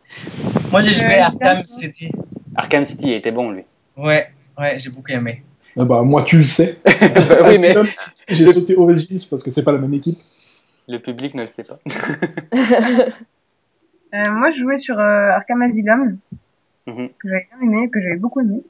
Moi, j'ai joué Euh, à Arkham. City. Arkham City il était bon, lui. Ouais, ouais, j'ai beaucoup aimé. Ah bah, moi, tu le sais. oui, mais Asylum, J'ai sauté Origins parce que c'est pas la même équipe. le public ne le sait pas. Euh, moi, je jouais sur euh, Arkham Asylum, Mhm. que j'avais bien aimé, que j'avais beaucoup aimé.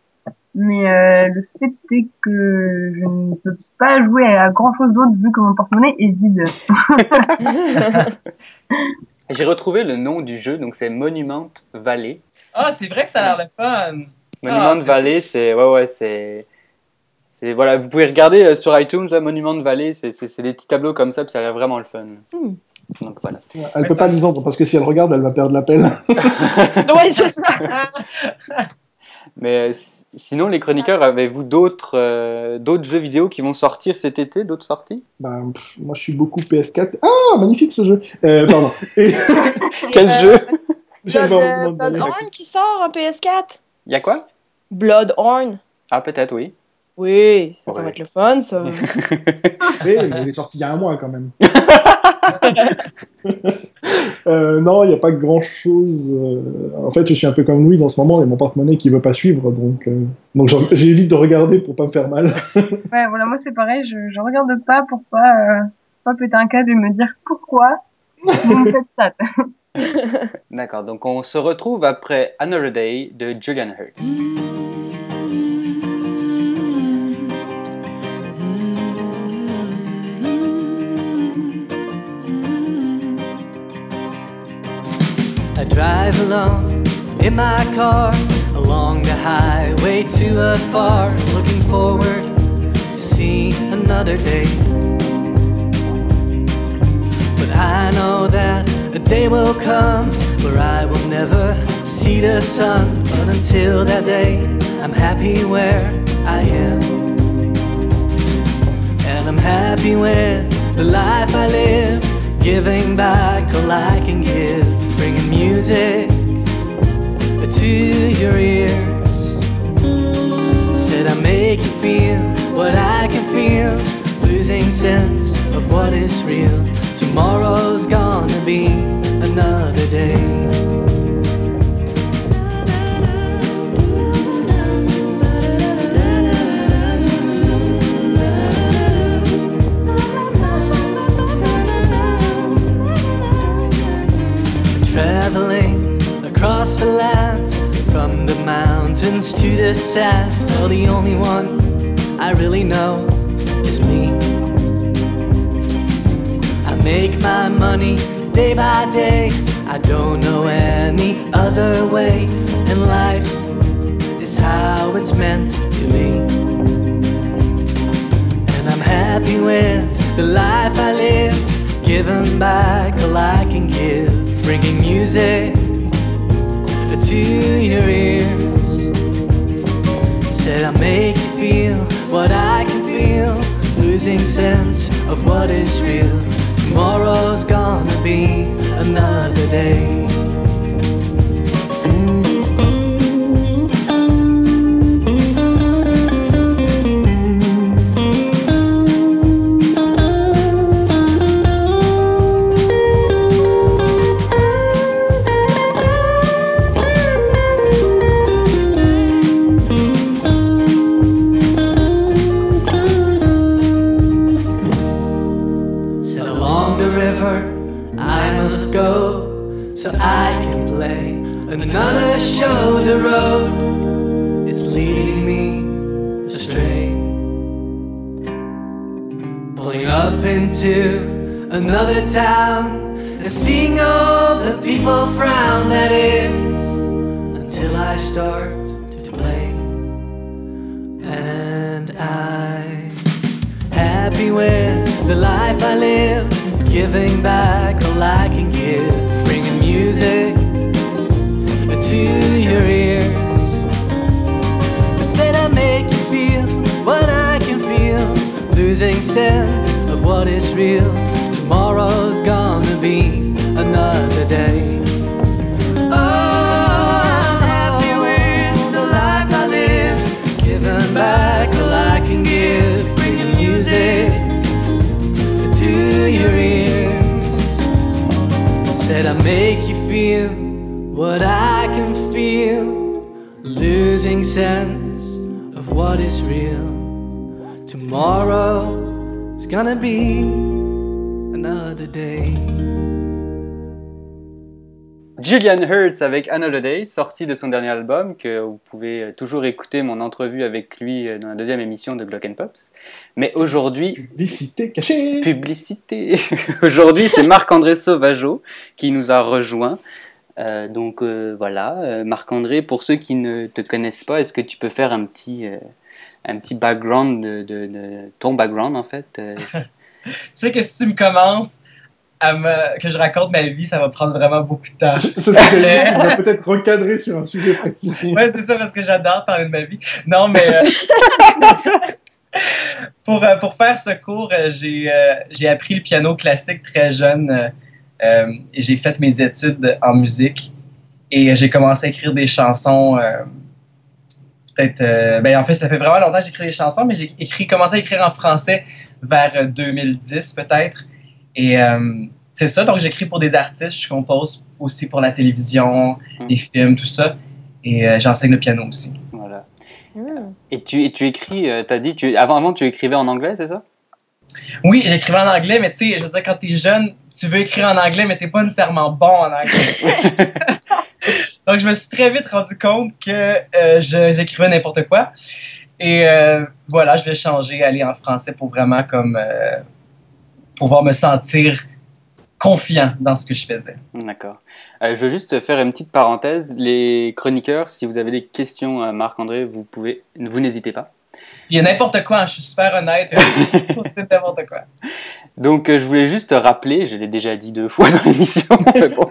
Mais euh, le fait est que je ne peux pas jouer à grand chose d'autre vu que mon porte-monnaie est vide. J'ai retrouvé le nom du jeu, donc c'est Monument Valley. Ah, c'est vrai que ça a l'air le fun. Monument c'est- Valley, c'est. Ouais, ouais, c'est. C'est, voilà, vous pouvez regarder euh, sur iTunes, là, Monument Valley, c'est, c'est, c'est des petits tableaux comme ça, puis ça a l'air vraiment le fun. Hmm. Donc voilà. Elle Mais peut ça- pas nous entendre parce que si elle regarde, elle va perdre l'appel. ouais, c'est ça. Mais euh, si- sinon, les chroniqueurs, avez-vous d'autres, euh, d'autres jeux vidéo qui vont sortir cet été, d'autres sorties? Ben, pff, moi, je suis beaucoup PS4. Ah, magnifique ce jeu. Euh, pardon. Et... Quel Euh, jeu? J'avais Blood, Bloodhorn qui sort en PS4. Il y a quoi? Bloodhorn. Ah, peut-être, oui. Oui, ça, va être le fun, ça. Oui, il est sorti il y a un mois quand même. Euh, non, il n'y a pas grand chose. En fait, je suis un peu comme Louise en ce moment, il y a mon porte-monnaie qui veut pas suivre, donc, euh, donc j'évite de regarder pour pas me faire mal. Ouais, voilà, moi c'est pareil, je, je regarde pas pour pas, euh, pas péter un câble et me dire pourquoi vous me faites ça. D'accord, donc on se retrouve après Another Day de Julian Hertz. Drive alone in my car along the highway too afar, looking forward to see another day. But I know that a day will come where I will never see the sun. But until that day, I'm happy where I am. And I'm happy with the life I live, giving back all I can give, bringing music to your ears. Said I make you feel what I can feel, losing sense of what is real. Tomorrow's gonna be another day. Traveling across the land from the mountains to the sand. Well, the only one I really know is me. I make my money day by day. I don't know any other way. And life is how it's meant to be. And I'm happy with the life I live, given back all I can give, bringing music to your ears. Said I make you feel what I can feel, losing sense of what is real. Tomorrow's gonna be another day. Julian Hertz avec Another Day, sorti de son dernier album, que vous pouvez toujours écouter mon entrevue avec lui dans la deuxième émission de Glock and Pops. Mais aujourd'hui, Publicité cachée publicité. Aujourd'hui, c'est Marc-André Sauvageau qui nous a rejoint. Euh, donc euh, voilà, Euh, Marc-André, pour ceux qui ne te connaissent pas, est-ce que tu peux faire un petit, euh, un petit background de, de- de ton background en fait Tu sais que si tu me commences me, que je raconte ma vie, ça va prendre vraiment beaucoup de temps. C'est dire, on va peut-être recadrer sur un sujet précis. Ouais, c'est ça, parce que j'adore parler de ma vie. Non, mais euh, pour, euh, pour faire ce cours, euh, j'ai j'ai appris le piano classique très jeune euh, et j'ai fait mes études en musique. Et j'ai commencé à écrire des chansons euh, peut-être. euh, ben, en fait, ça fait vraiment longtemps que j'écris des chansons, mais j'ai écrit, commencé à écrire en français vers euh, 2010 peut-être. Et euh, c'est ça, donc j'écris pour des artistes, je compose aussi pour la télévision, Mm. les films, tout ça. Et euh, j'enseigne le piano aussi. Voilà. Hmm. Et tu, et tu écris, euh, t'as dit, tu, avant, avant tu écrivais en anglais, c'est ça? Oui, j'écrivais en anglais, mais tu sais, je veux dire, quand t'es jeune, tu veux écrire en anglais, mais t'es pas nécessairement bon en anglais. Donc, je me suis très vite rendu compte que euh, je- j'écrivais n'importe quoi. Et euh, voilà, je vais changer, aller en français pour vraiment comme euh, pouvoir me sentir confiant dans ce que je faisais. D'accord. Euh, je veux juste faire une petite parenthèse. Les chroniqueurs, si vous avez des questions à Marc-André, vous pouvez, vous n'hésitez pas. Il y a n'importe quoi, hein, je suis super honnête. C'est n'importe quoi. Donc, euh, je voulais juste rappeler, je l'ai déjà dit deux fois dans l'émission, mais bon.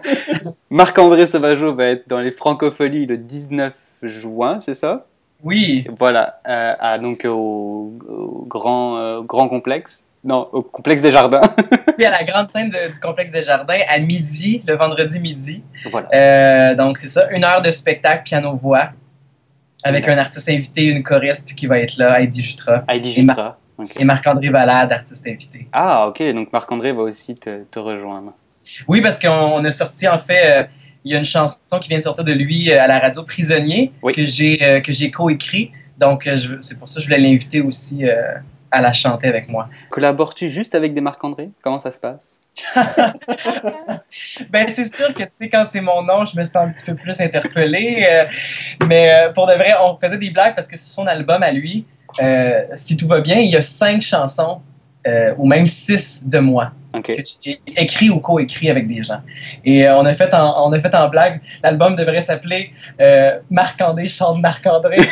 Marc-André Sauvageau va être dans les Francopholies le 19 juin, c'est ça? Oui, Voilà, euh, à, donc au, au grand, grand complexe. Non, au complexe des jardins. puis à la grande scène de- du complexe des jardins, à midi, le vendredi midi. voilà. Euh, donc, c'est ça, une heure de spectacle piano-voix avec un artiste invité, une choriste qui va être là, Heidi Jutra, Heidi et Mar- Jutra. Ok. et Marc-André Valade, artiste invité. Ah, ok, donc Marc-André va aussi te, te rejoindre. Oui, parce qu'on on a sorti, en fait, euh, il y a une chanson qui vient de sortir de lui euh, à la radio Prisonnier Oui. que j'ai euh, que j'ai coécrit. Donc, c'est pour ça que je voulais l'inviter aussi à la chanter avec moi. Collabores-tu juste avec des Marc-André? Comment ça se passe? Ben, c'est sûr que, tu sais, quand c'est mon nom, je me sens un petit peu plus interpellée. euh, mais euh, pour de vrai, on faisait des blagues parce que sur son album à lui, euh, si tout va bien, il y a cinq chansons, ou même six de moi, Ok. que j'ai écrit ou co-écrit avec des gens. Et on, a fait en, on a fait en blague, l'album devrait s'appeler Marc-André chante Marc-André.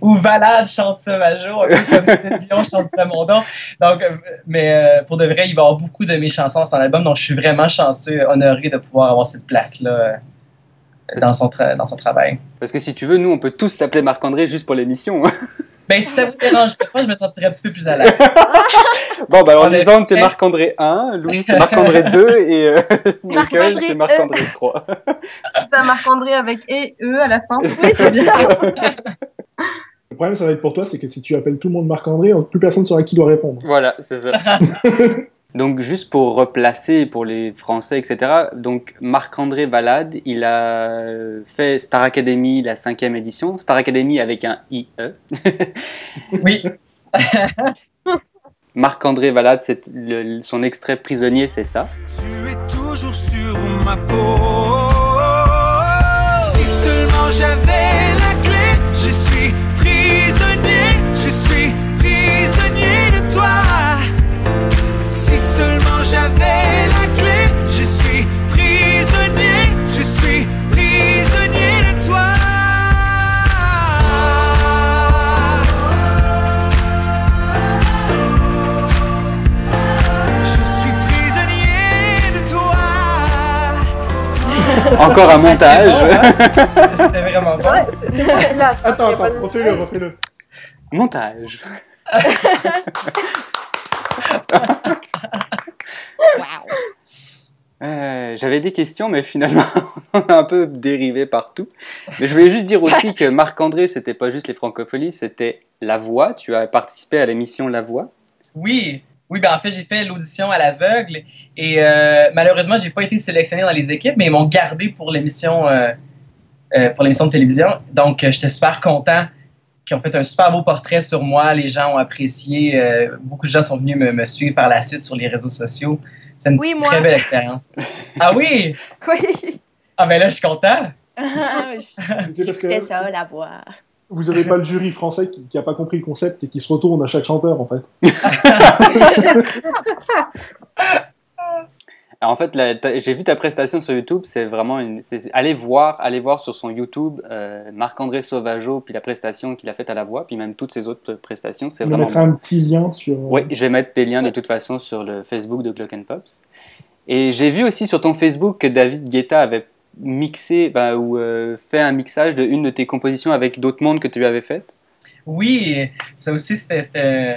ou Valade chante Sauvageau, un peu comme Céline Dion chante Plamondon. Donc, euh, mais euh, pour de vrai, il va y avoir beaucoup de mes chansons dans son album, donc je suis vraiment chanceux, honoré de pouvoir avoir cette place-là euh, dans, son dans son travail. Parce que si tu veux, nous, on peut tous s'appeler Marc-André juste pour l'émission. Ben, si ça vous dérangerait pas, je me sentirais un petit peu plus à l'aise. bon, alors, On est- disons, t'es Marc-André 1, Louis, c'est Marc-André 2 et euh, Michael, Marc-André c'est Marc-André 3. C'est un Marc-André avec et E à la fin. Le problème, ça va être pour toi, c'est que si tu appelles tout le monde Marc-André, plus personne saura qui doit répondre. Voilà, c'est ça. Donc, juste pour replacer pour les Français, etc. Donc, Marc-André Valade, il a fait Star Academy, la cinquième édition. Star Academy avec un IE. Oui, Marc-André Valade, c'est le- son extrait prisonnier, c'est ça. Tu es toujours sur ma peau. Si seulement j'avais la clé, je suis prisonnier, je suis prisonnier de toi. Si seulement j'avais la clé, je suis prisonnier, je suis prisonnier de toi. Je suis prisonnier de toi. Encore un montage. bon, hein? c'était vraiment bon. Là, Attends, attends, refais-le, refais-le. montage. Euh, J'avais des questions, mais finalement, on a un peu dérivé partout. Mais je voulais juste dire aussi que Marc-André, c'était pas juste les francopholies, c'était La Voix. Tu as participé à l'émission La Voix. Oui, oui, ben en fait, j'ai fait l'audition à l'aveugle et euh, malheureusement, j'ai pas été sélectionné dans les équipes, mais ils m'ont gardé pour l'émission euh, euh, pour de télévision. Donc, j'étais super content qu'ils ont fait un super beau portrait sur moi. Les gens ont apprécié. beaucoup de gens sont venus me, me suivre par la suite sur les réseaux sociaux. C'est une Oui, moi. très belle expérience. ah oui? Oui. Ah ben là, je suis content. Parce J'écoutais que ça, la voix. vous avez pas le jury français qui, qui a pas compris le concept et qui se retourne à chaque chanteur, en fait. Alors, en fait, j'ai vu ta prestation sur YouTube. C'est vraiment une. allez voir, allez voir sur son YouTube euh, Marc-André Sauvageau, puis la prestation qu'il a faite à La Voix, puis même toutes ses autres prestations. C'est vraiment. mettra un petit lien sur. Oui, je vais mettre des liens de toute façon sur le Facebook de Glock and Pops. Et j'ai vu aussi sur ton Facebook que David Guetta avait mixé bah, ou euh, fait un mixage de une de tes compositions avec d'autres mondes que tu avais faites. Oui, ça aussi, c'était- c'était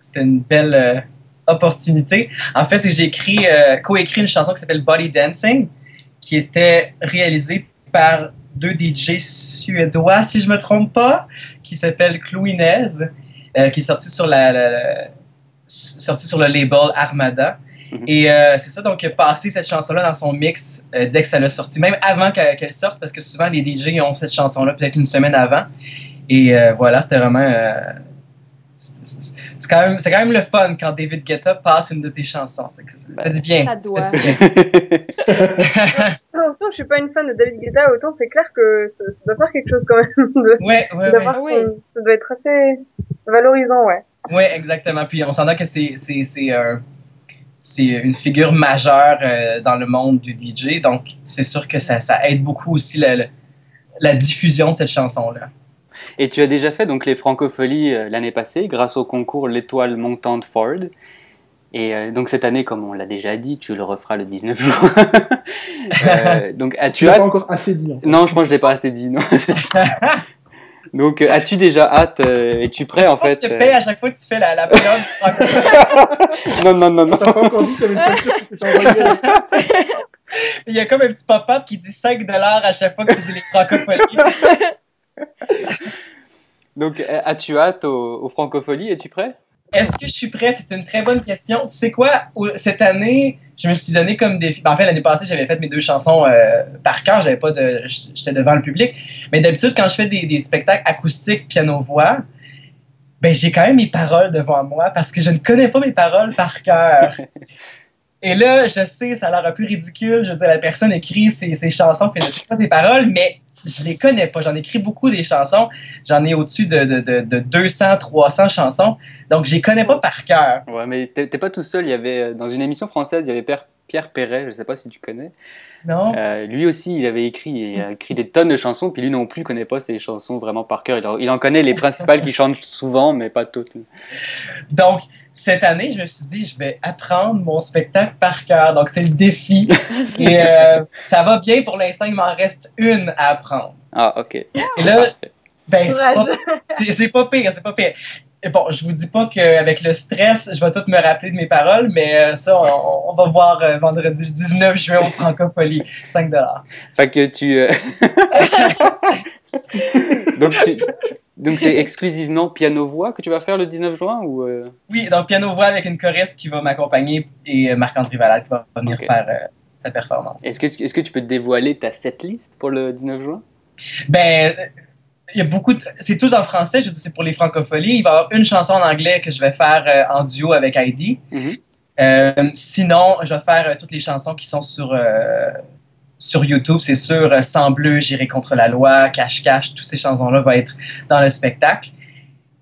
c'était une belle euh, opportunité. En fait, c'est que j'ai écrit, euh, co-écrit une chanson qui s'appelle Body Dancing, qui était réalisée par deux DJ suédois, si je me trompe pas, qui s'appelle Clouinez, euh, qui est sorti sur, la, la- la- sorti sur le label Armada. Mhm. Et euh, c'est ça, donc, passé cette chanson-là dans son mix euh, dès que ça l'a sorti, même avant qu'elle sorte, parce que souvent les DJ ont cette chanson-là peut-être une semaine avant. Et voilà, c'était vraiment. Euh, c'est quand, même- c'est quand même le fun quand David Guetta passe une de tes chansons. C'est que ça fait du bien. Ça Ça doit. fait du bien. Autant je suis pas une fan de David Guetta, autant c'est clair que ça, ça doit faire quelque chose quand même. De, Ouais, ouais, oui. Ça doit être assez valorisant, ouais. Ouais, exactement. Puis on s'entend que c'est c'est c'est un- c'est une figure majeure euh, dans le monde du DJ, donc c'est sûr que ça, ça aide beaucoup aussi la, la, la diffusion de cette chanson-là. Et tu as déjà fait donc les francopholies euh, l'année passée grâce au concours L'étoile montante Ford. Et euh, donc cette année, comme on l'a déjà dit, tu le referas le 19 juin. Euh, donc Tu as-tu l'as pas hâte encore assez dit. Non, je pense que je l'ai pas assez dit. Non. donc euh, as-tu déjà hâte euh, Es-tu prêt en fait Tu te payes à chaque fois que tu fais la, la. Non, non, non, non. T'as pas encore dit qu'il y avait une facture qui t'était envoyée. Il y a comme un petit pop-up qui dit 5 à chaque fois que tu dis les francophonies. Donc as-tu hâte aux, aux francopholies Es-tu prêt? Est-ce que je suis prêt? C'est une très bonne question. Tu sais quoi? Cette année, je me suis donné comme défi. ben, en fait, l'année passée, j'avais fait mes deux chansons euh, par cœur. J'avais pas de. J'étais devant le public. Mais d'habitude, quand je fais des, des spectacles acoustiques, piano-voix, ben j'ai quand même mes paroles devant moi parce que je ne connais pas mes paroles par cœur. Et là, je sais, ça a l'air un peu ridicule. Je veux dire, la personne écrit ses, ses chansons, puis je ne sais pas ses paroles, mais je les connais pas. J'en écris beaucoup des chansons. J'en ai au-dessus de, de, de, de 200, 300 chansons. Donc, je les connais pas par cœur. Ouais, mais t'es pas tout seul. Il y avait euh, dans une émission française, il y avait Pierre, Pierre Perret. Je sais pas si tu connais. Non? Euh, lui aussi, il avait écrit, il a écrit des tonnes de chansons, puis lui non plus connaît pas ses chansons vraiment par cœur. Il en, il en connaît les principales qui chantent souvent, mais pas toutes. Donc, cette année, je me suis dit, je vais apprendre mon spectacle par cœur. Donc, c'est le défi. Et euh, ça va bien pour l'instant. Il m'en reste une à apprendre. Ah, ok. Et là, ben, pas, c'est pas pire, c'est pas pire. Et bon, je vous dis pas qu'avec le stress, je vais tout me rappeler de mes paroles, mais euh, ça, on, on va voir euh, vendredi le 19 juin au Francophonie. 5 Fait que tu. euh, donc, tu- donc c'est exclusivement piano-voix que tu vas faire le 19 juin ou euh, Oui, donc piano-voix avec une choriste qui va m'accompagner et Marc-André Valade qui va venir faire sa performance. Est-ce que, tu- est-ce que tu peux dévoiler ta setlist pour le 19 juin? Ben, il y a beaucoup de... C'est tous en français, je dis c'est pour les francopholies. Il va y avoir une chanson en anglais que je vais faire euh, en duo avec Heidi. Mhm. Euh, sinon, je vais faire euh, toutes les chansons qui sont sur, sur YouTube. C'est sûr, Sans bleu, J'irai contre la loi, Cache Cache, toutes ces chansons-là vont être dans le spectacle.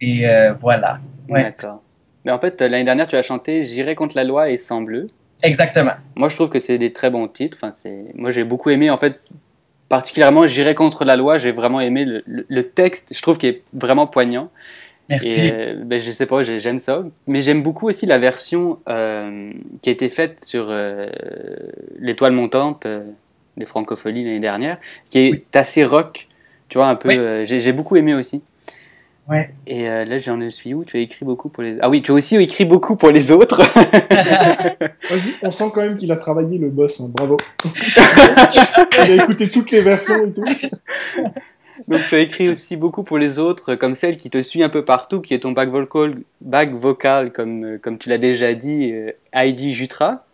Et voilà. Ouais. D'accord. Mais en fait, l'année dernière, tu as chanté J'irai contre la loi et Sans bleu. Exactement. Moi, je trouve que c'est des très bons titres. Enfin, c'est... Moi, j'ai beaucoup aimé, en fait, particulièrement J'irai contre la loi. J'ai vraiment aimé le, le- le texte. Je trouve qu'il est vraiment poignant. Merci. Et euh, ben, je sais pas, j'ai- j'aime ça. Mais j'aime beaucoup aussi la version euh, qui a été faite sur euh, l'étoile montante euh, des francopholies l'année dernière, qui est Oui. assez rock. Tu vois, un peu. Oui. j'ai j'ai beaucoup aimé aussi. Ouais. Et euh, là, j'en suis où? Tu as écrit beaucoup pour les. Ah oui, tu as aussi écrit beaucoup pour les autres. On sent quand même qu'il a travaillé le boss, hein, bravo. Il a écouté toutes les versions et tout. Donc, tu as écrit aussi beaucoup pour les autres, comme celle qui te suit un peu partout, qui est ton back vocal, back vocal comme, euh, comme tu l'as déjà dit, euh, Heidi Jutra.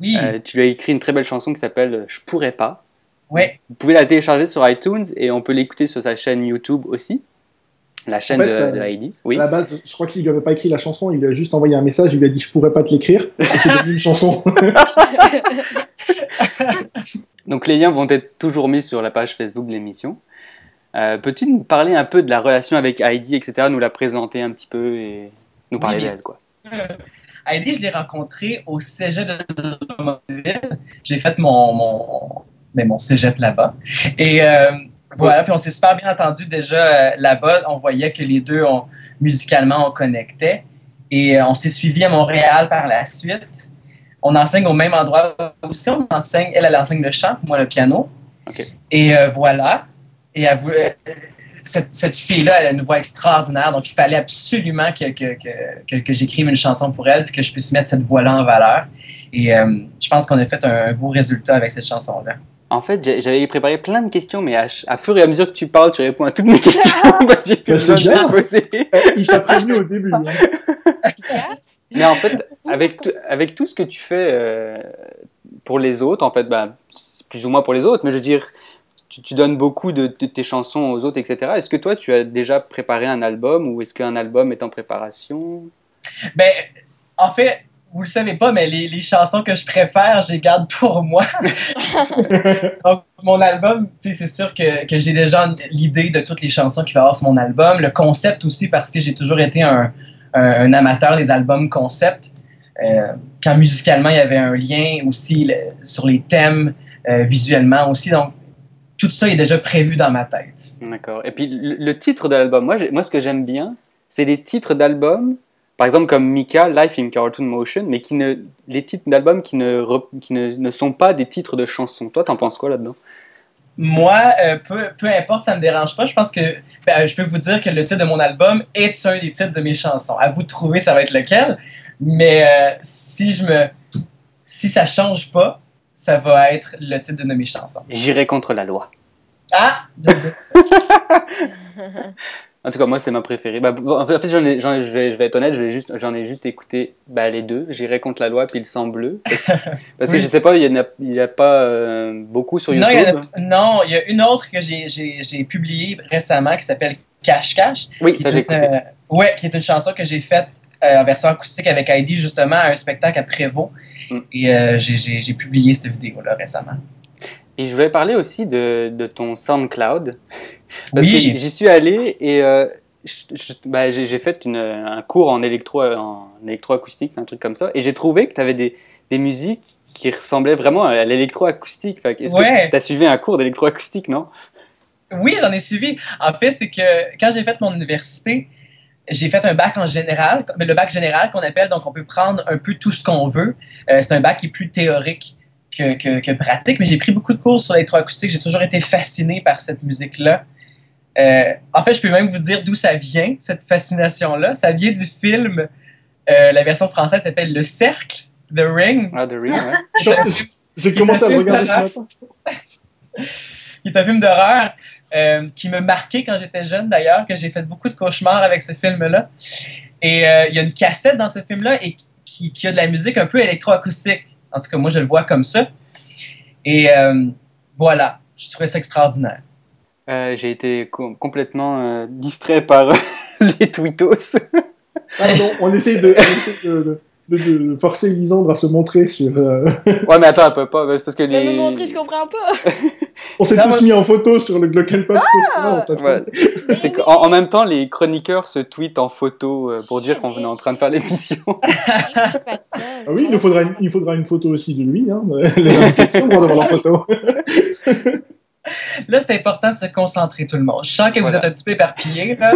Oui. Euh, tu lui as écrit une très belle chanson qui s'appelle Je pourrais pas. ouais. Vous pouvez la télécharger sur iTunes et on peut l'écouter sur sa chaîne YouTube aussi. La chaîne En fait, de, de Heidi. Oui. À la base, je crois qu'il lui avait pas écrit la chanson, il lui a juste envoyé un message, il lui a dit je pourrais pas te l'écrire. Et c'est devenu une chanson. Donc les liens vont être toujours mis sur la page Facebook de l'émission. Euh, Peux-tu nous parler un peu de la relation avec Heidi, etc., nous la présenter un petit peu et nous parler Oui, d'elle, quoi? Heidi, je l'ai rencontrée au cégep de Drummondville. J'ai fait mon, mon, ben, mon cégep là-bas. Et euh, voilà, puis on s'est super bien entendu déjà euh, là-bas. On voyait que les deux, on, musicalement, on connectait. Et euh, on s'est suivis à Montréal par la suite. On enseigne au même endroit aussi. On enseigne, elle, elle enseigne le chant, moi le piano. Et euh, voilà. Et elle cette, cette fille-là, elle a une voix extraordinaire, donc il fallait absolument que, que, que, que, j'écrive une chanson pour elle, puis que je puisse mettre cette voix-là en valeur. Et euh, je pense qu'on a fait un, beau résultat avec cette chanson-là. En fait, j'avais préparé plein de questions, mais à, fur et à mesure que tu parles, tu réponds à toutes mes questions. bah, j'ai plus Bah, c'est besoin de bien. les poser. Eh, Il t'a prévenu au début. hein. Mais en fait, avec, tout- avec tout ce que tu fais euh, pour les autres, en fait, bah, c'est plus ou moins pour les autres, mais je veux dire, tu, tu donnes beaucoup de, de tes chansons aux autres, etc. Est-ce que toi, tu as déjà préparé un album ou est-ce qu'un album est en préparation? Ben, en fait, vous le savez pas, mais les, les chansons que je préfère, je les garde pour moi. Donc, mon album, c'est sûr que, que j'ai déjà l'idée de toutes les chansons qu'il va y avoir sur mon album. Le concept aussi, parce que j'ai toujours été un, un, un amateur des albums concept. Euh, quand musicalement, il y avait un lien aussi le- sur les thèmes, euh, visuellement aussi. Donc, tout ça est déjà prévu dans ma tête. D'accord. Et puis, le, le titre de l'album, moi, moi, ce que j'aime bien, c'est des titres d'albums, par exemple comme Mika, Life in Cartoon Motion, mais qui ne, les titres d'albums qui, ne, qui ne, ne sont pas des titres de chansons. Toi, t'en penses quoi là-dedans? Moi, euh, peu, peu importe, ça me dérange pas. Je pense que ben, je peux vous dire que le titre de mon album est un des titres de mes chansons. À vous de trouver, ça va être lequel. Mais euh, si je me, si ça change pas, ça va être le titre de mes chansons. J'irai contre la loi. Ah. En tout cas, moi, c'est ma préférée. Bah, bon, en fait, j'en ai, j'en ai- je, vais, je vais être honnête, juste, j'en ai juste écouté bah, les deux. J'irai contre la loi, puis le sang bleu. Parce, parce que je sais pas, il y en a, il a pas euh, beaucoup sur non, YouTube. il y en a, non, il y a une autre que j'ai, j'ai, j'ai publiée récemment qui s'appelle Cache Cache. Oui, qui ça est j'ai une, écouté. euh, ouais, qui est une chanson que j'ai faite euh, en version acoustique avec Heidi justement à un spectacle à Prévost. Mm. Et j'ai, j'ai, j'ai publié cette vidéo-là récemment. Et je voulais parler aussi de, de ton SoundCloud. Parce Oui. que j'y suis allé et euh, bah, j'ai fait une- un cours en électro en électroacoustique, un truc comme ça, et j'ai trouvé que tu avais des, des musiques qui ressemblaient vraiment à l'électroacoustique. Est-ce Ouais. que tu as suivi un cours d'électroacoustique, non? Oui, j'en ai suivi. En fait, c'est que quand j'ai fait mon université, j'ai fait un bac en général, mais le bac général qu'on appelle, donc on peut prendre un peu tout ce qu'on veut. Euh, c'est un bac qui est plus théorique que, que, que pratique, mais j'ai pris beaucoup de cours sur l'électroacoustique. J'ai toujours été fasciné par cette musique-là. Euh, en fait, je peux même vous dire d'où ça vient, cette fascination-là. Ça vient du film, euh, la version française s'appelle Le Cercle, The Ring. Ah, The Ring, ouais. J'ai- commencé à le regarder ce matin. qui est un film d'horreur euh, qui m'a marqué quand j'étais jeune d'ailleurs, que j'ai fait beaucoup de cauchemars avec ce film-là. Et euh, il y a une cassette dans ce film-là et qui, qui a de la musique un peu électroacoustique. En tout cas, moi, je le vois comme ça. Et euh, voilà, je trouvais ça extraordinaire. Euh, j'ai été co- complètement euh, distrait par les tweetos. Pardon, on essaye de, on essaye de, de- de- de forcer Lisandre à se montrer sur. euh, ouais, mais attends, elle peut pas. C'est parce que me les. montrer, je comprends pas. On s'est tous moi- mis en photo sur le Glockenpop. Ah Ouais. en même temps, les chroniqueurs se tweetent en photo euh, pour dire qu'on est en train de faire l'émission. Ah oui, il nous faudra une, il faudra une photo aussi de lui. Hein. Les invitations vont avoir la photo. Là, c'est important de se concentrer, tout le monde. Je sens que vous Voilà. êtes un petit peu éparpillés. là.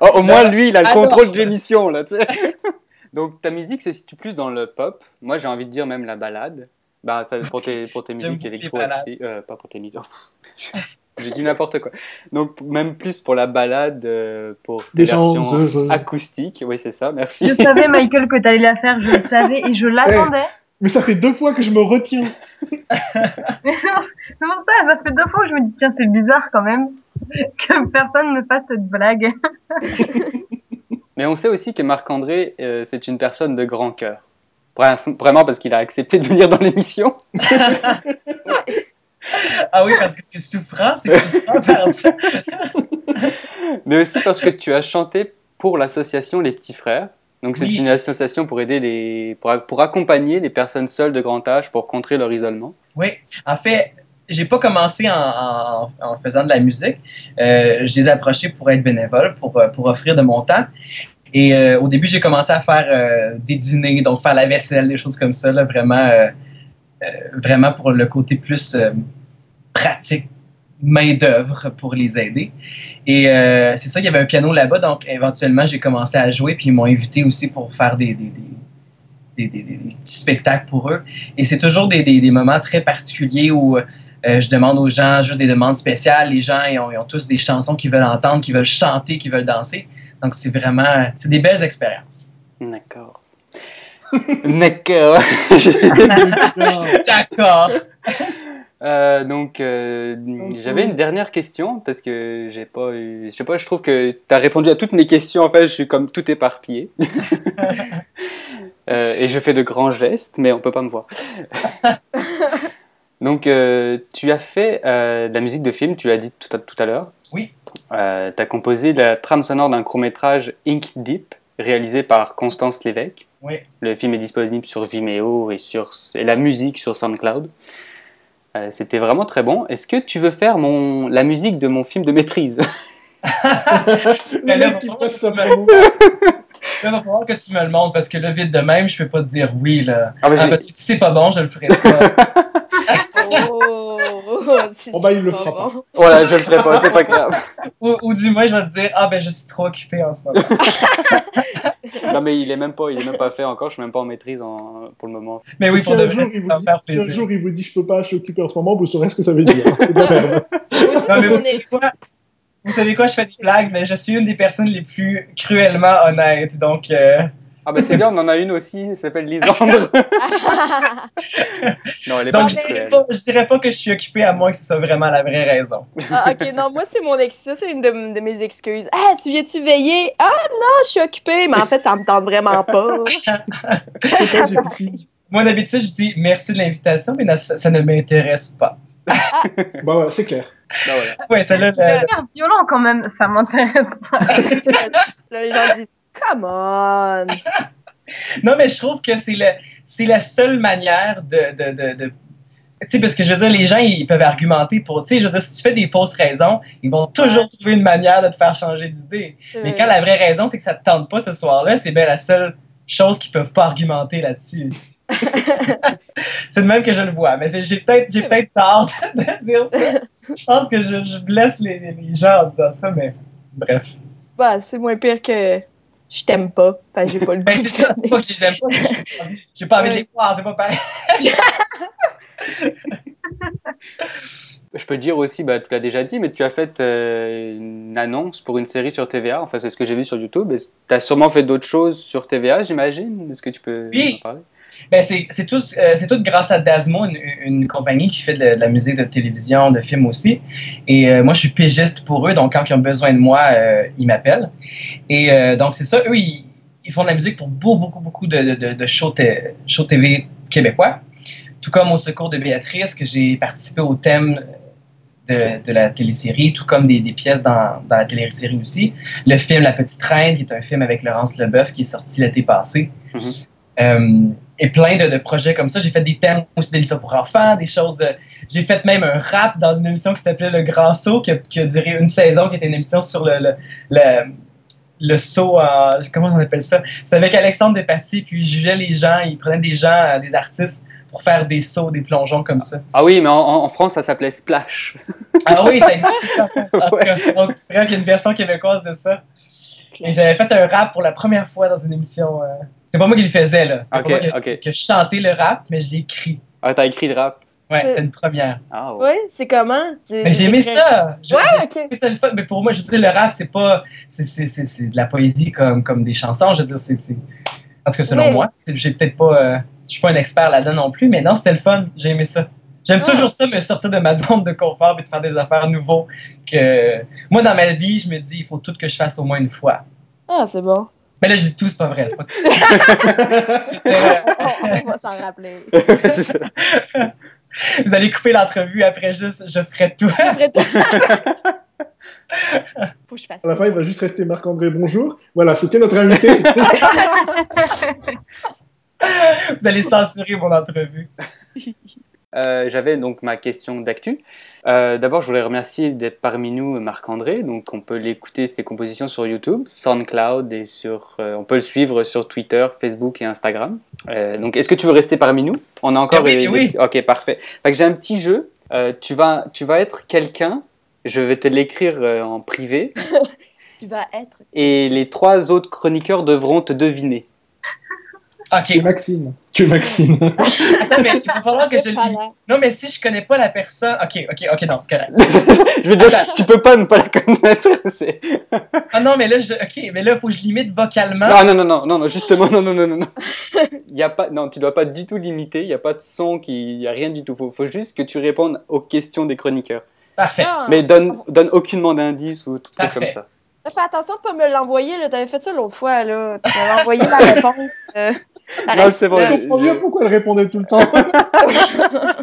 Oh, au moins, lui, il a le Alors. contrôle de l'émission, là. Donc, ta musique se situe plus dans le pop. Moi, j'ai envie de dire même la balade. Bah, ça, pour tes, pour tes musiques électro euh, pas pour tes musiques. J'ai dit n'importe quoi. Donc, même plus pour la balade, euh, pour tes Des gens versions acoustiques. Oui, c'est ça, merci. Je savais, Michael, que t'allais la faire, je le savais et je l'attendais. Mais ça fait deux fois que je me retiens. Mais non, c'est pour ça, ça fait deux fois que je me dis, tiens, c'est bizarre quand même que personne ne fasse cette blague. Mais on sait aussi que Marc-André, euh, c'est une personne de grand cœur. Vra- Vraiment parce qu'il a accepté de venir dans l'émission. Ah oui, parce que c'est souffrant, c'est souffrant de faire ça. mais aussi parce que tu as chanté pour l'association Les Petits Frères. Donc c'est Oui. une association pour aider les, pour, pour accompagner les personnes seules de grand âge pour contrer leur isolement. Oui, en fait, j'ai pas commencé en, en- en faisant de la musique. Euh, je les ai approchés pour être bénévole, pour, pour offrir de mon temps. Et euh, au début, j'ai commencé à faire euh, des dîners, donc faire la vaisselle, des choses comme ça, là, vraiment, euh, vraiment pour le côté plus pratique, main-d'œuvre pour les aider. Et c'est ça, il y avait un piano là-bas, donc éventuellement, j'ai commencé à jouer, puis ils m'ont invité aussi pour faire des, des, des, des, petits spectacles pour eux. Et c'est toujours des, moments très particuliers où je demande aux gens juste des demandes spéciales. Les gens, ont, ils ont tous des chansons qu'ils veulent entendre, qu'ils veulent chanter, qu'ils veulent danser. Donc, c'est vraiment, c'est des belles expériences. D'accord. D'accord. D'accord. Euh, donc, euh, j'avais une dernière question parce que j'ai pas eu. Je sais pas, je trouve que tu as répondu à toutes mes questions. En fait, je suis comme tout éparpillé. Euh, et je fais de grands gestes, mais on peut pas me voir. donc, euh, tu as fait euh, de la musique de film, tu l'as dit tout à, tout à l'heure. Oui. Euh, tu as composé la trame sonore d'un court-métrage Ink Deep, réalisé par Constance Lévesque. Oui. Le film est disponible sur Vimeo et, sur, et la musique sur SoundCloud. Euh, C'était vraiment très bon. Est-ce que tu veux faire mon, la musique de mon film de maîtrise? Mais Le là, mec qui va passe falloir que tu promo. Là, va falloir que tu me le montres parce que là, vite de même, je peux pas te dire oui, là. Ah, mais Ah, parce que si c'est pas bon, je le ferai pas. Oh, c'est Oh, bah, il le pas fera bon. Voilà, je le ferai pas, c'est pas grave. ou, ou du moins, je vais te dire, ah ben, je suis trop occupé en ce moment. Non mais il est même pas, il est même pas fait encore. Je suis même pas en maîtrise en, pour le moment. Mais oui, si, pour de un vrai, dit, faire si un jour il vous dit je peux pas, je suis occupé en ce moment, vous saurez ce que ça veut dire. C'est de la merde. Non, mais vous savez quoi? Vous savez quoi, je fais des blagues, mais je suis une des personnes les plus cruellement honnêtes, donc... euh, Ah bah c'est bien, on en a une aussi. Elle s'appelle Lisandre. non, elle est Donc, pas je pas, je dirais pas que je suis occupé à moins que ce soit vraiment la vraie raison. Ah, ok, non, moi, c'est mon ex. Ça, c'est une de, de mes excuses. Ah, tu viens-tu veiller? Ah, non, je suis occupée, mais en fait, ça me tente vraiment pas. Ça. Moi, d'habitude, je dis merci de l'invitation, mais ça, ça ne m'intéresse pas. Bah ouais, c'est clair. Bah, voilà. Ouais, celle-là, le- C'est hyper violent quand même, ça m'intéresse pas. Là, les gens disent, come on. Non, mais je trouve que c'est la seule manière de. de, de, de- Tu sais, parce que je veux dire, les gens, ils peuvent argumenter pour. Tu sais, je veux dire, si tu fais des fausses raisons, ils vont toujours trouver une manière de te faire changer d'idée. Mais quand la vraie raison, c'est que ça te tente pas ce soir-là, c'est bien la seule chose qu'ils peuvent pas argumenter là-dessus. c'est de même que je le vois, mais j'ai peut-être j'ai peut-être tort de dire ça. Je pense que je, je blesse les, les- les gens en disant ça, mais bref. Bah, c'est moins pire que je t'aime pas. Enfin, j'ai pas le Ben, goût c'est ça, c'est pas que je les aime pas, j'ai pas envie- j'ai pas envie de les voir, c'est pas pareil. Je peux dire aussi, bah, tu l'as déjà dit, mais tu as fait euh, une annonce pour une série sur TVA. Enfin, c'est ce que j'ai vu sur YouTube. Tu as sûrement fait d'autres choses sur TVA, j'imagine. Est-ce que tu peux Oui. en parler? Ben, c'est tout, euh, tout grâce à Dasmo, une, une compagnie qui fait de la, de la musique de télévision, de films aussi. Et euh, moi, je suis pigiste pour eux, donc quand ils ont besoin de moi, euh, ils m'appellent. Et euh, donc, c'est ça, eux, ils, ils font de la musique pour beaucoup, beaucoup, beaucoup de, de, de, shows, shows TV québécois. Tout comme au Secours de Béatrice, que j'ai participé au thème de, de la télésérie, tout comme des, des pièces dans, dans la télésérie aussi. Le film La Petite Reine, qui est un film avec Laurence Leboeuf, qui est sorti l'été passé. Euh, et plein de, de projets comme ça. J'ai fait des thèmes aussi d'émissions pour enfants, des choses. euh, j'ai fait même un rap dans une émission qui s'appelait Le Grand Saut, qui a, qui a duré une saison, qui était une émission sur le, le, le, le saut en. Comment on appelle ça? C'était avec Alexandre Despatie, puis il jugeait les gens, il prenait des gens, euh, des artistes, pour faire des sauts, des plongeons comme ça. Ah oui, mais en, en France, ça s'appelait Splash. Ah oui, ça existe ça. En tout cas, bref, il y a une version québécoise de ça. Et j'avais fait un rap pour la première fois dans une émission. euh, C'est pas moi qui le faisais, là. C'est pas moi que je chantais le rap, mais je l'ai écrit. Ah, t'as écrit de rap? Ouais, c'était une première. Ah, ouais. Oui, c'est comment? Mais j'ai aimé ça! Je- Ouais, ok. ça le fun. Mais pour moi, je veux dire, le rap, c'est pas. C'est, c'est, c'est, c'est de la poésie comme, comme des chansons. Je veux dire, c'est. tout cas, selon Oui. moi, c'est, j'ai peut-être pas. euh, je suis pas un expert là-dedans non plus, mais non, c'était le fun. J'ai aimé ça. J'aime Ah. toujours ça, me sortir de ma zone de confort et de faire des affaires nouveaux. Que... Moi, dans ma vie, je me dis, il faut tout que je fasse au moins une fois. Ah, c'est bon. Mais là, je dis tout, c'est pas vrai. C'est pas tout. on va s'en rappeler. c'est ça. Vous allez couper l'entrevue après juste, je ferai tout. Après tout- Faut que je fasse À la fin, il va juste rester Marc-André Bonjour. Voilà, c'était notre invité. Vous allez censurer mon entrevue. Euh, J'avais donc ma question d'actu. Euh, D'abord, je voulais remercier d'être parmi nous Marc-André. Donc, on peut l'écouter ses compositions sur YouTube, SoundCloud et sur. euh, on peut le suivre sur Twitter, Facebook et Instagram. Euh, donc, est-ce que tu veux rester parmi nous? On a encore. Eh oui, eh oui. Ok, parfait. J'ai un petit jeu. Euh, tu vas, tu vas être quelqu'un. Je vais te l'écrire euh, en privé Tu vas être. et les trois autres chroniqueurs devront te deviner. Tu es Ok. Maxime. Tu es Maxime. Attends, mais il va falloir que je le Voilà. lis. Non, mais si je connais pas la personne. Ok, ok, ok, non, c'est correct. je veux dire, tu peux pas ne pas la connaître. c'est- Ah non, mais là, je... ok, mais là, faut que je limite vocalement. Non, non, non, non, non, non, justement, non, non, non, non, y a pas, non, tu dois pas du tout limiter. Il y a pas de son, qui, il y a rien du tout. Faut, faut juste que tu répondes aux questions des chroniqueurs. Parfait. Ah. Mais donne, donne aucunement d'indices ou truc Parfait. comme ça. Fais attention de pas me l'envoyer, là. T'avais fait ça l'autre fois, là. Tu m'avais envoyé la réponse. euh, Non, c'est bon. Je comprends je- pourquoi elle répondait tout le temps.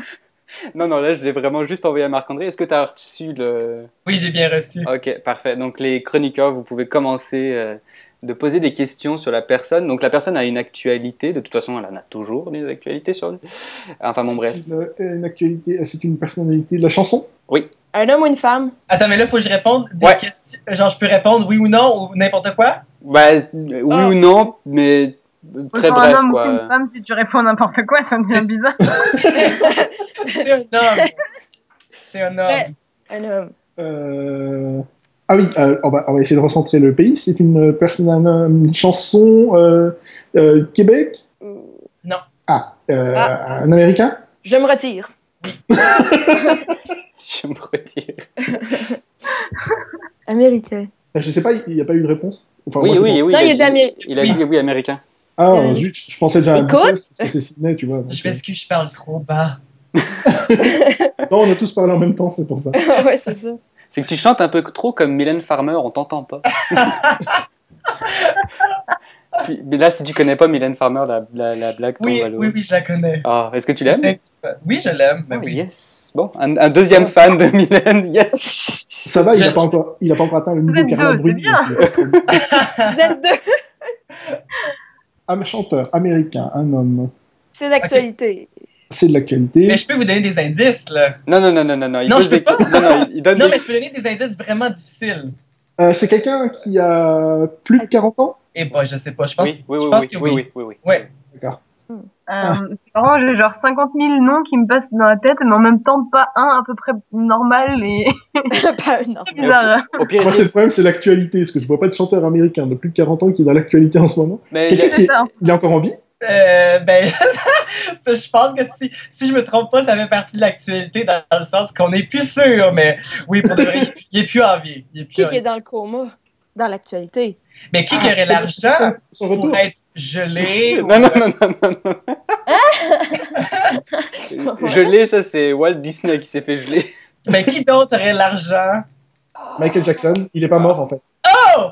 Non, non, là, je l'ai vraiment juste envoyé à Marc-André. Est-ce que tu as reçu le. Oui, j'ai bien reçu. Ok, parfait. Donc, les chroniqueurs, vous pouvez commencer euh, de poser des questions sur la personne. Donc, la personne a une actualité. De toute façon, elle en a toujours des actualités sur lui. Enfin, bon, bref. Une, une actualité, c'est une personnalité de la chanson? Un homme ou une femme? Attends, mais là, faut que je réponde des Ouais. questions. Genre, je peux répondre oui ou non ou n'importe quoi? Bah, euh, oui Ah. ou non, mais très bref, un homme ou quoi. une femme, si tu réponds n'importe quoi, ça devient bizarre. C'est un homme. C'est un homme. Un homme. Euh, Ah oui, euh, on, va, on va essayer de recentrer le pays. C'est une personne, un- une chanson euh, euh, Québec? Euh, Ah, euh, Ah. un Américain? Je me retire. Je me retire. Américain. Je sais pas, il n'y a pas eu de réponse Enfin, Oui, moi, oui, oui. Non, il a a dit, dit Américain. il a Oui. dit oui, américain. Ah, Euh, zut, je pensais déjà à. Beatles, parce que c'est Sydney, tu vois. Je m'excuse, je parle trop bas. Non, on a tous parlé en même temps, c'est pour ça. ouais, c'est ça. C'est que tu chantes un peu trop comme Mylène Farmer, on t'entend pas. Puis- mais là, si tu connais pas Mylène Farmer, la, la, la blague tombe Oui, à l'eau. oui, oui, je la connais. Ah, est-ce que tu l'aimes? Oui, je l'aime. Oh, oui. Yes. Bon, un, un deuxième fan de Mylène, yes. Ça va, il n'a Je- pas, encore- il a pas encore atteint le niveau Carla Bruni. euh, Vous êtes deux. Un chanteur américain, un homme. C'est d'actualité. C'est de l'actualité. Mais je peux vous donner des indices, là. Non, non, non, non, non, non. Il Non, je peux des- pas. Non, non, il- il donne Non, des- mais je peux donner des indices vraiment difficiles. Euh, c'est quelqu'un qui a plus de 40 ans? Eh ben, je sais pas. Je pense, Oui, oui, je oui, pense oui, que oui, oui. oui, oui, oui. Ouais. Euh, c'est marrant, j'ai genre 50 000 noms qui me passent dans la tête, mais en même temps pas un à peu près normal et pas c'est bizarre. Au pire, Moi, c'est le problème, c'est l'actualité. Parce que je vois pas de chanteur américain de plus de 40 ans qui est dans l'actualité en ce moment. mais il a- qui C'est ça. il est encore en vie? Euh, ben, ça, je pense que si, si je me trompe pas, ça fait partie de l'actualité dans le sens qu'on n'est plus sûr, mais oui, pour de vrai, il est plus- est en vie. Il est plus Qui en qui est vie. dans le coma? Dans l'actualité. Mais qui, Ah, qui aurait l'argent pour retour. être gelé? ou- Non, non, non, non, non, non. Gelé, ça c'est Walt Disney qui s'est fait geler. Mais qui d'autre aurait l'argent? Michael Jackson, il est pas mort en fait.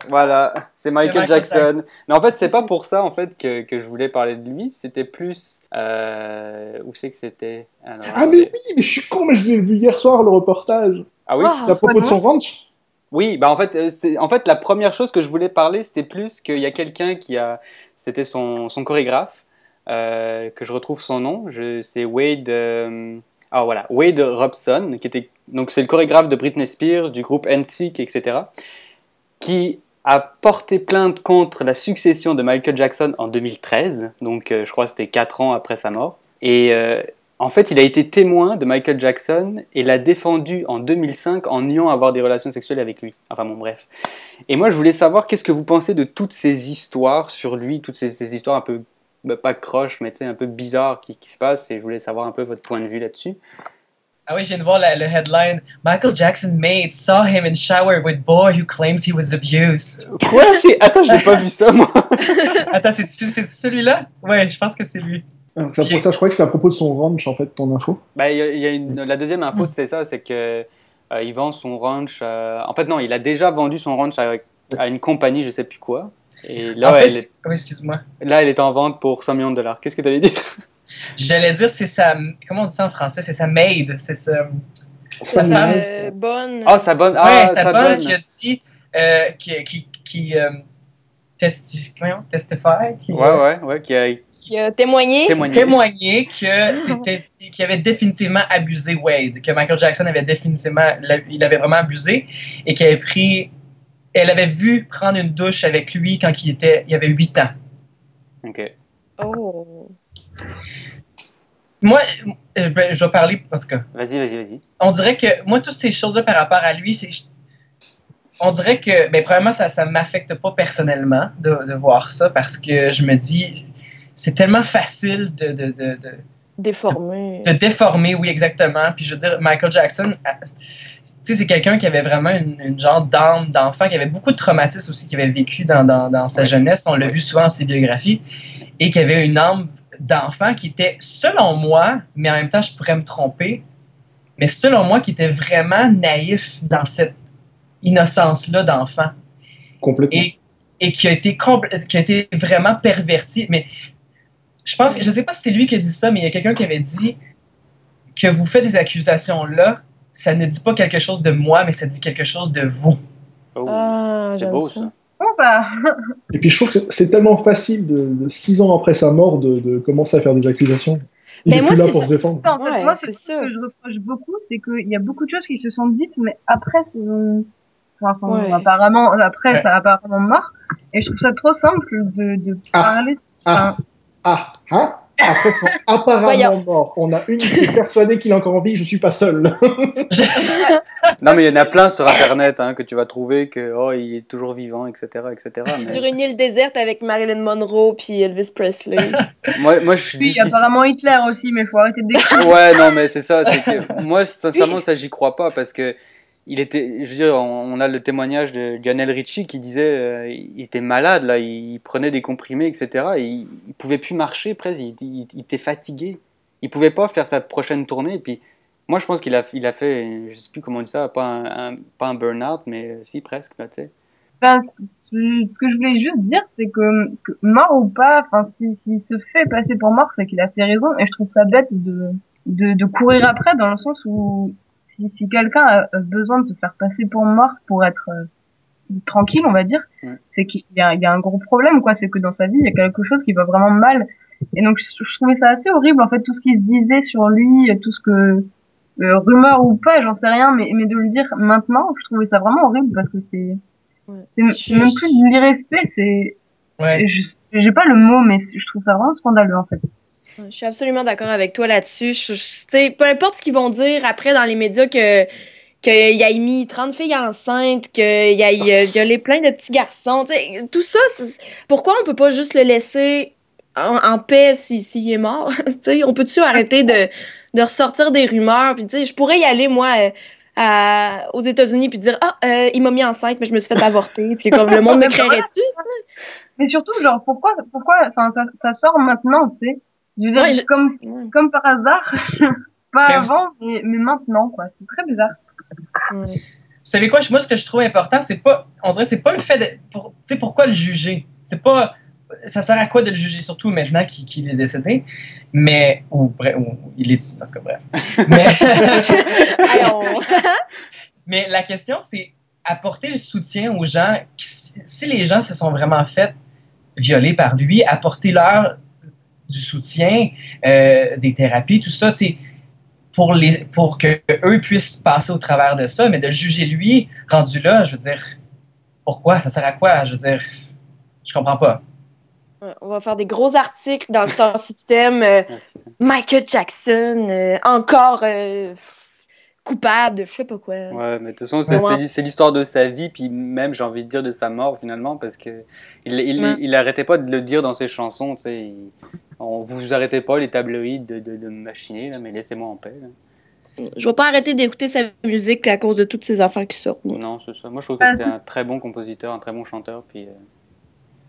Voilà, c'est Michael, Michael Jackson. Mais en fait, c'est pas pour ça en fait que, que je voulais parler de lui. C'était plus euh, où c'est que c'était? Ah, mais oui, mais je suis con, mais je l'ai vu hier soir le reportage. Ah oui? Ah, C'est à propos de son ranch Oui, bah en fait, euh, en fait, la première chose que je voulais parler, c'était plus qu'il y a quelqu'un qui a, c'était son, son chorégraphe, euh, que je retrouve son nom, je, c'est Wade, euh, ah voilà, Wade Robson, qui était, donc c'est le chorégraphe de Britney Spears, du groupe NSYNC, etc., qui a porté plainte contre la succession de Michael Jackson en 2013, donc je crois que c'était 4 ans après sa mort, et en fait, il a été témoin de Michael Jackson et l'a défendu en 2005 en niant avoir des relations sexuelles avec lui. Enfin bon, bref. Et moi, je voulais savoir qu'est-ce que vous pensez de toutes ces histoires sur lui, toutes ces, ces histoires un peu, bah, pas croches, mais un peu bizarres qui, qui se passent, et je voulais savoir un peu votre point de vue là-dessus. Ah oui, je viens de voir la- le headline. Michael Jackson's maid saw him in shower with boy who claims he was abused. Quoi? Attends, j'ai pas vu ça, moi. Attends, c'est celui-là? Ouais, je pense que c'est lui. Ah, c'est pour ça, je croyais que c'était à propos de son ranch en fait, ton info. Bah, il y a- y a une- La deuxième info, c'était ça, c'est que euh, il vend son ranch. euh, En fait, non, il a déjà vendu son ranch à, à une compagnie, je sais plus quoi. Et là, en fait, elle c'est- est... oui, excuse-moi. là, elle est en vente pour 100 millions de dollars. Qu'est-ce que tu allais dire? J'allais dire, c'est sa. Comment on dit ça en français? C'est sa maid. C'est sa. Sa Ça femme. me- Euh, bonne. Ah, sa bonne. ouais, Ah, sa sa bonne bonne. qui a dit. Euh, qui. qui, qui euh, testi- voyons, testify, qui Ouais, ouais, ouais, qui a Qui a témoigné. témoigné. témoigné que c'était qu'il avait définitivement abusé Wade, que Michael Jackson avait définitivement il avait vraiment abusé et qu'elle avait pris elle avait vu prendre une douche avec lui quand il était il avait 8 ans. Ok. Oh. Moi euh, ben, je dois parler en tout cas. Vas-y, vas-y, vas-y. On dirait que moi toutes ces choses là par rapport à lui c'est on dirait que ben premièrement ça ça m'affecte pas personnellement de, de voir ça parce que je me dis c'est tellement facile de, de, de, de, Déformé. de déformer, oui, exactement. Puis je veux dire, Michael Jackson, tu sais, c'est quelqu'un qui avait vraiment une, une genre d'âme d'enfant, qui avait beaucoup de traumatismes aussi, qui avait vécu dans, dans, dans sa jeunesse. On l'a vu souvent dans ses biographies. Et qui avait une âme d'enfant qui était, selon moi, mais en même temps, je pourrais me tromper, mais selon moi, qui était vraiment naïf dans cette innocence-là d'enfant. Complètement. Et, et qui, a été compl- qui a été vraiment perverti. Mais je pense que, je sais pas si c'est lui qui a dit ça, mais il y a quelqu'un qui avait dit que vous faites des accusations-là, ça ne dit pas quelque chose de moi, mais ça dit quelque chose de vous. Oh, Ah, c'est beau ça. ça. Ça? Et puis je trouve que c'est- tellement facile, de, de six ans après sa mort, de, de commencer à faire des accusations. Il Mais est moi, plus là c'est pour ça. se défendre. En fait, Ouais, moi, c'est ça. ce que je reproche beaucoup, c'est qu'il y a beaucoup de choses qui se sont dites, mais après, sont, enfin, sont Ouais. apparemment, après, Ouais. ça a apparemment mort. Et je trouve ça trop simple de, de Ah. parler. Ah, ah, hein? Après, ils sont apparemment Voyons. morts. On a une qui est persuadée qu'il est encore en vie, je suis pas seul. Non, mais il y en a plein sur Internet hein, que tu vas trouver que oh, il est toujours vivant, etc. etc. mais Sur une île déserte avec Marilyn Monroe puis Elvis Presley. moi, moi, je suis Puis, difficile. apparemment Hitler aussi, mais faut arrêter de. Ouais, non, mais c'est ça. Que moi, sincèrement, ça, j'y crois pas parce que il était. Je veux dire, on, a le témoignage de Lionel Richie qui disait, euh, il était malade là, il prenait des comprimés, etc. Et il, il pouvait plus marcher presque. Il, il- était fatigué. Il pouvait pas faire sa prochaine tournée. Puis, moi, je pense qu'il a, il a fait, je sais plus comment on dit ça, pas un, pas un burn-out, mais euh, si presque tu sais. Enfin, ce que je voulais juste dire, c'est que, mort ou pas, enfin, si- s'il se fait passer pour mort, c'est qu'il a ses raisons, et je trouve ça bête de, de, de courir après, dans le sens où si, si quelqu'un a besoin de se faire passer pour mort pour être euh, tranquille, on va dire, c'est qu'il y a, il y a un gros problème, quoi. C'est que dans sa vie, il y a quelque chose qui va vraiment mal. Et donc, je, je trouvais ça assez horrible, en fait, tout ce qui se disait sur lui, tout ce que, euh, rumeur ou pas, j'en sais rien, mais, mais de le dire maintenant, je trouvais ça vraiment horrible parce que c'est, Ouais. c'est Je- même plus de l'irrespect, c'est, Ouais. je- j'ai pas le mot, mais je trouve ça vraiment scandaleux, en fait. Je suis absolument d'accord avec toi là-dessus. Je, je- peu importe ce qu'ils vont dire après dans les médias que qu'il ait mis 30 filles enceintes, qu'il ait euh, violé plein de petits garçons, tout ça, pourquoi on peut pas juste le laisser en, en paix s'il si, est mort? On peut-tu arrêter de, de ressortir des rumeurs? Puis, je pourrais y aller, moi, euh, à- aux États-Unis puis dire Ah, euh, il m'a mis enceinte, mais je me suis fait avorter. Puis, comme le monde me créerait-tu? Mais surtout, genre, pourquoi, pourquoi, ça, ça sort maintenant, tu sais? Je veux dire, Ouais, je- comme, Ouais. comme par hasard. pas Mais avant, mais, mais maintenant, quoi. C'est très bizarre. Ouais. Vous savez quoi, moi, ce que je trouve important, c'est pas, on dirait, c'est pas le fait de, pour- tu sais, pourquoi le juger? C'est pas, ça sert à quoi de le juger, surtout maintenant qu'il est décédé, mais, ou, bref, ou il est, en tout cas, bref. Mais, mais la question, c'est apporter le soutien aux gens, qui- si les gens se sont vraiment fait violer par lui, apporter-leur du soutien, euh, des thérapies, tout ça, tu sais, pour, les, pour que eux puissent passer au travers de ça, mais de le juger lui, rendu là, je veux dire, pourquoi? Ça sert à quoi? Je veux dire, je comprends pas. On va faire des gros articles dans le Star System. euh. Michael Jackson, euh, encore euh, coupable de je sais pas quoi. Ouais, mais de toute façon, c'est c'est- c'est l'histoire de sa vie, puis même, j'ai envie de dire, de sa mort, finalement, parce que il, il, Ouais. il arrêtait pas de le dire dans ses chansons, tu sais. il- on, vous arrêtez pas, les tabloïds, de, de, de me machiner, là, mais laissez-moi en paix. là. Je vais pas arrêter d'écouter sa musique à cause de toutes ces affaires qui sortent. Non, c'est ça. Moi, je trouve que c'était un très bon compositeur, un très bon chanteur, puis... euh,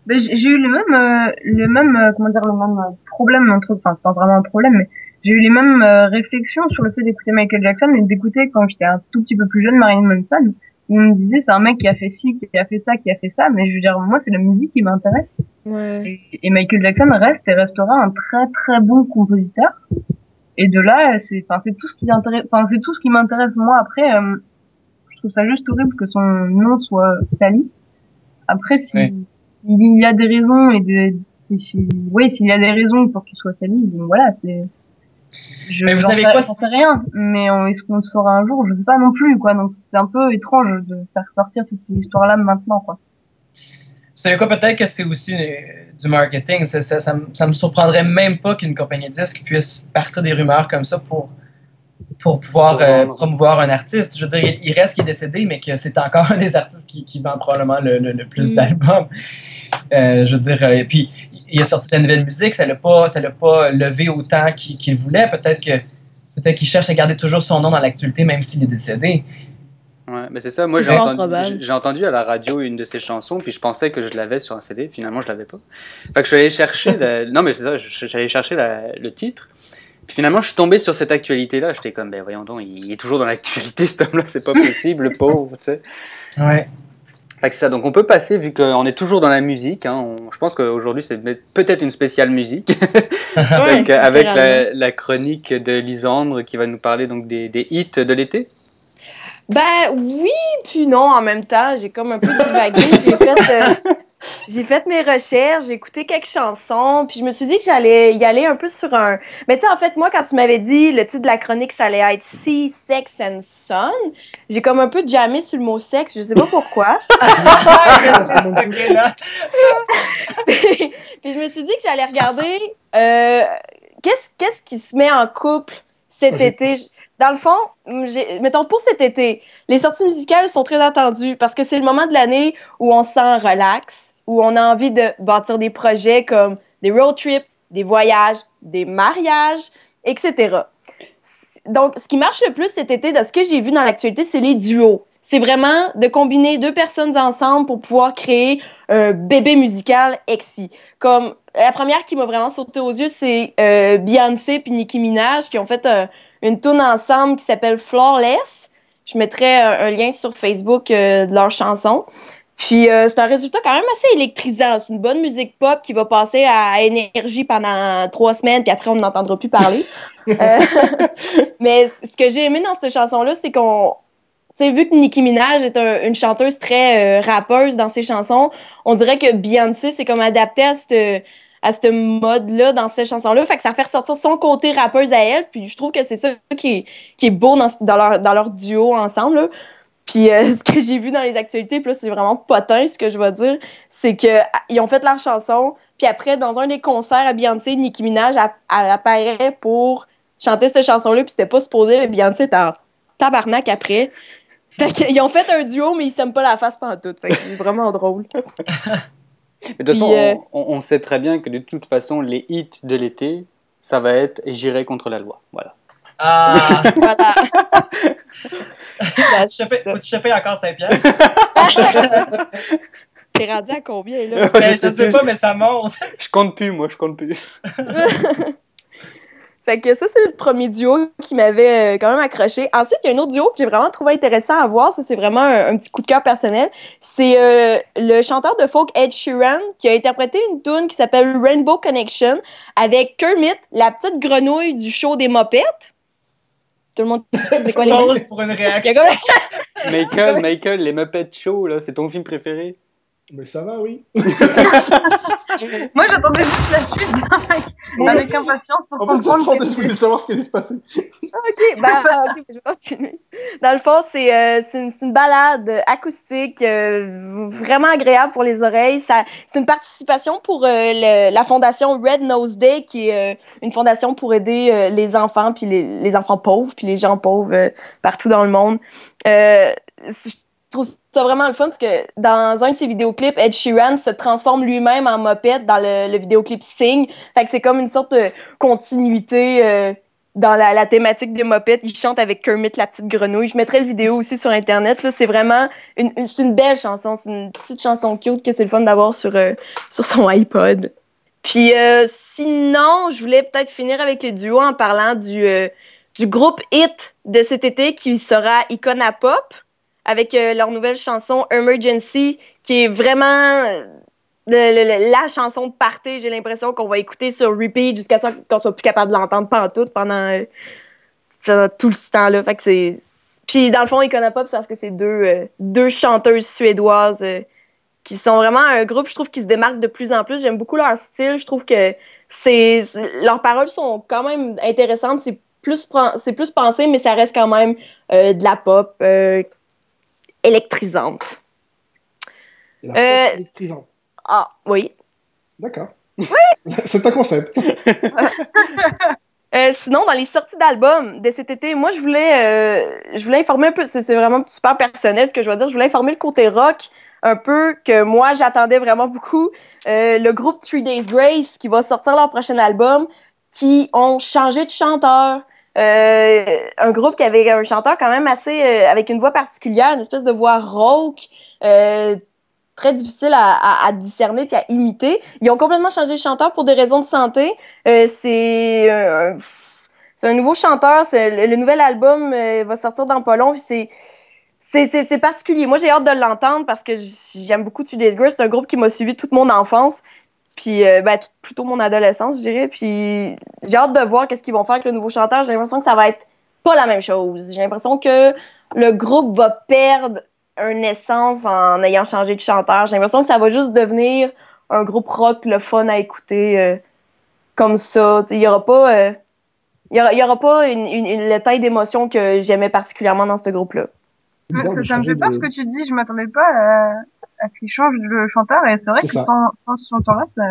Ben, j'ai j'ai eu le même, euh, le même, euh, comment dire, le même euh, problème entre, enfin, c'est pas vraiment un problème, mais j'ai eu les mêmes euh, réflexions sur le fait d'écouter Michael Jackson et d'écouter quand j'étais un tout petit peu plus jeune Marilyn Manson. On me disait c'est un mec qui a fait ci, qui a fait ça, qui a fait ça, mais je veux dire moi c'est la musique qui m'intéresse. Ouais. Et, et Michael Jackson reste et restera un très très bon compositeur. Et de là, c'est, enfin, c'est tout ce qui enfin, c'est tout ce qui m'intéresse moi. Après, euh, je trouve ça juste horrible que son nom soit sali. Après, si il y a des raisons et de, si, oui, s'il y a des raisons pour qu'il soit sali, bon, voilà, c'est. Je, Mais vous savez quoi, sais rien, mais est-ce qu'on le saura un jour Je sais pas non plus, quoi. Donc c'est un peu étrange de faire sortir toutes ces histoires-là maintenant, quoi. Vous savez quoi, peut-être que c'est aussi euh, du marketing. Ça, ça, ça, ça me surprendrait même pas qu'une compagnie de disques puisse partir des rumeurs comme ça pour pour pouvoir euh, promouvoir un artiste. Je veux dire, il, reste qu'il est décédé, mais que c'est encore un des artistes qui, qui vend probablement le, le- le plus Mm. d'albums. Euh, je veux dire, euh, puis il a sorti de la nouvelle musique, ça l'a pas, ça l'a pas levé autant qu'il qu'il voulait. Peut-être que peut-être qu'il cherche à garder toujours son nom dans l'actualité, même s'il est décédé. Ouais, mais c'est ça. Moi, j'ai entendu, à la radio une de ses chansons, puis je pensais que je l'avais sur un CD. Finalement, je l'avais pas. Fait que je suis allé chercher. la- Non, mais c'est ça. J'allais chercher la- le titre. Puis finalement, je suis tombé sur cette actualité-là. J'étais comme, ben voyons donc, il est toujours dans l'actualité, cet homme-là. C'est pas possible, le pauvre, tu sais. Ouais. Fait que ça. Donc, on peut passer, vu qu'on est toujours dans la musique. Hein, on- Je pense qu'aujourd'hui, c'est peut-être une spéciale musique. avec, Ouais, avec la, chronique de Lisandre qui va nous parler donc des, des hits de l'été. Ben oui, puis non, en même temps, j'ai comme un peu divagué. j'ai fait, euh, j'ai fait mes recherches, j'ai écouté quelques chansons, puis je me suis dit que j'allais y aller un peu sur un. Mais tu sais, en fait, moi, quand tu m'avais dit le titre de la chronique, ça allait être Sea, Sex and Sun, j'ai comme un peu jammé sur le mot sexe, je sais pas pourquoi. Ok, là. puis je me suis dit que j'allais regarder euh, qu'est-ce qu'est-ce qui se met en couple cet été? Je- Dans le fond, j'ai- mettons pour cet été, les sorties musicales sont très attendues parce que c'est le moment de l'année où on se sent relax, où on a envie de bâtir des projets comme des road trips, des voyages, des mariages, etc. Donc, ce qui marche le plus cet été, de ce que j'ai vu dans l'actualité, c'est les duos. C'est vraiment de combiner deux personnes ensemble pour pouvoir créer un bébé musical exi. Comme la première qui m'a vraiment sauté aux yeux, c'est euh, Beyoncé puis Nicki Minaj qui ont fait un- une tune ensemble qui s'appelle Flawless. Je mettrai un, un lien sur Facebook euh, de leur chanson. Puis euh, c'est un résultat quand même assez électrisant. C'est une bonne musique pop qui va passer à énergie pendant trois semaines, puis après on n'entendra plus parler. Euh, mais ce que j'ai aimé dans cette chanson-là, c'est qu'on vu que Nicki Minaj est un- une chanteuse très euh, rappeuse dans ses chansons, on dirait que Beyoncé s'est comme adapté à ce mode-là dans cette chanson-là. Fait que ça fait ressortir son côté rappeuse à elle. Puis je trouve que c'est ça qui est, qui beau dans, leur, duo ensemble. là. Puis euh, ce que j'ai vu dans les actualités, c'est vraiment potin ce que je vais dire, c'est que ah, ont fait leur chanson, puis après, dans un des concerts à Beyoncé, Nicki Minaj apparaît pour chanter cette chanson-là, puis c'était pas supposé, mais Beyoncé était en après. Fait qu'ils ont fait un duo, mais ils s'aiment pas la face pendant tout. Fait que c'est vraiment drôle. Mais de toute façon, euh, on, on sait très bien que de toute façon, les hits de l'été, ça va être J'irai contre la loi. Voilà. Ah, Voilà. faut-tu choper- encore 5 piastres? T'es rendu à combien, là? Ben, je sais pas, mais ça monte. Je compte plus, moi, je compte plus. Fait que ça, c'est le premier duo qui m'avait euh, quand même accroché. Ensuite, il y a un autre duo que j'ai vraiment trouvé intéressant à voir. Ça, c'est vraiment un, un petit coup de cœur personnel. C'est euh, le chanteur de folk Ed Sheeran qui a interprété une tune qui s'appelle Rainbow Connection avec Kermit, la petite grenouille du show des mopettes. Tout le monde sait c'est quoi les Pause pour une réaction. Michael, Michael, les Muppets Show, là, c'est ton film préféré? Mais ça va, oui. Moi, j'attendais juste la suite avec, avec impatience pour En fait, comprendre. j'attendais, que- je voulais savoir ce qui allait se passer. OK, ben, ah, ok, je vais continuer. Dans le fond, c'est euh, c'est une, balade acoustique euh, vraiment agréable pour les oreilles. Ça- C'est une participation pour euh, le- la fondation Red Nose Day, qui est euh, une fondation pour aider euh, les enfants, puis les, les enfants pauvres, puis les gens pauvres euh, partout dans le monde. Euh, je trouve ça vraiment le fun parce que dans un de ses vidéoclips, Ed Sheeran se transforme lui-même en mopette dans le, le vidéoclip Sing. Fait que c'est comme une sorte de continuité euh, dans la, la thématique des mopettes. Il chante avec Kermit la petite grenouille. Je mettrai le vidéo aussi sur Internet. C'est vraiment une, une- belle chanson. C'est une petite chanson cute que c'est le fun d'avoir sur, euh, sur son iPod. Puis euh, sinon, je voulais peut-être finir avec le duo en parlant du, du groupe Hit de cet été qui sera Icona Pop avec euh, leur nouvelle chanson Emergency qui est vraiment euh, la chanson de party. J'ai l'impression qu'on va écouter sur repeat jusqu'à ce qu'on soit plus capable de l'entendre pantoute pendant euh, tout ce temps-là. Fait que c'est. Puis dans le fond, Icona Pop, c'est parce que c'est deux, deux chanteuses suédoises qui sont vraiment un groupe, je trouve, qui se démarque de plus en plus. J'aime beaucoup leur style. Je trouve que c'est leurs paroles sont quand même intéressantes. C'est plus, c'est plus pensé, mais ça reste quand même de la pop électrisante. La Euh, électrisante. Ah, oui. D'accord. C'est un concept. Euh, sinon, dans les sorties d'albums de cet été, moi, je voulais, euh, je voulais informer un peu, c'est vraiment super personnel ce que je vais dire, je voulais informer le côté rock un peu que moi, j'attendais vraiment beaucoup. Le groupe Three Days Grace qui va sortir leur prochain album, qui ont changé de chanteur. Euh, un groupe qui avait un chanteur quand même assez, euh, avec une voix particulière, une espèce de voix rauque, euh, très difficile à, discerner puis à imiter. Ils ont complètement changé de chanteur pour des raisons de santé. C'est un nouveau chanteur. Le, le nouvel album va sortir dans pas long. C'est c'est- particulier. Moi, j'ai hâte de l'entendre parce que j'aime beaucoup Two Days Grace. C'est un groupe qui m'a suivi toute mon enfance. Puis, euh, ben, tout- plutôt mon adolescence, je dirais. Puis, j'ai hâte de voir qu'est-ce qu'ils vont faire avec le nouveau chanteur. J'ai l'impression que ça va être pas la même chose. J'ai l'impression que le groupe va perdre une essence en ayant changé de chanteur. J'ai l'impression que ça va juste devenir un groupe rock, le fun à écouter euh, comme ça. Il y aura pas, euh, il y aura, il y aura pas une, une, une- le taille d'émotion que j'aimais particulièrement dans ce groupe-là. Ça, me fait peur de- ce que tu dis, je m'attendais pas à, à ce qu'il change le chanteur et c'est vrai que ça. sans, sans ce chanteur-là, ça,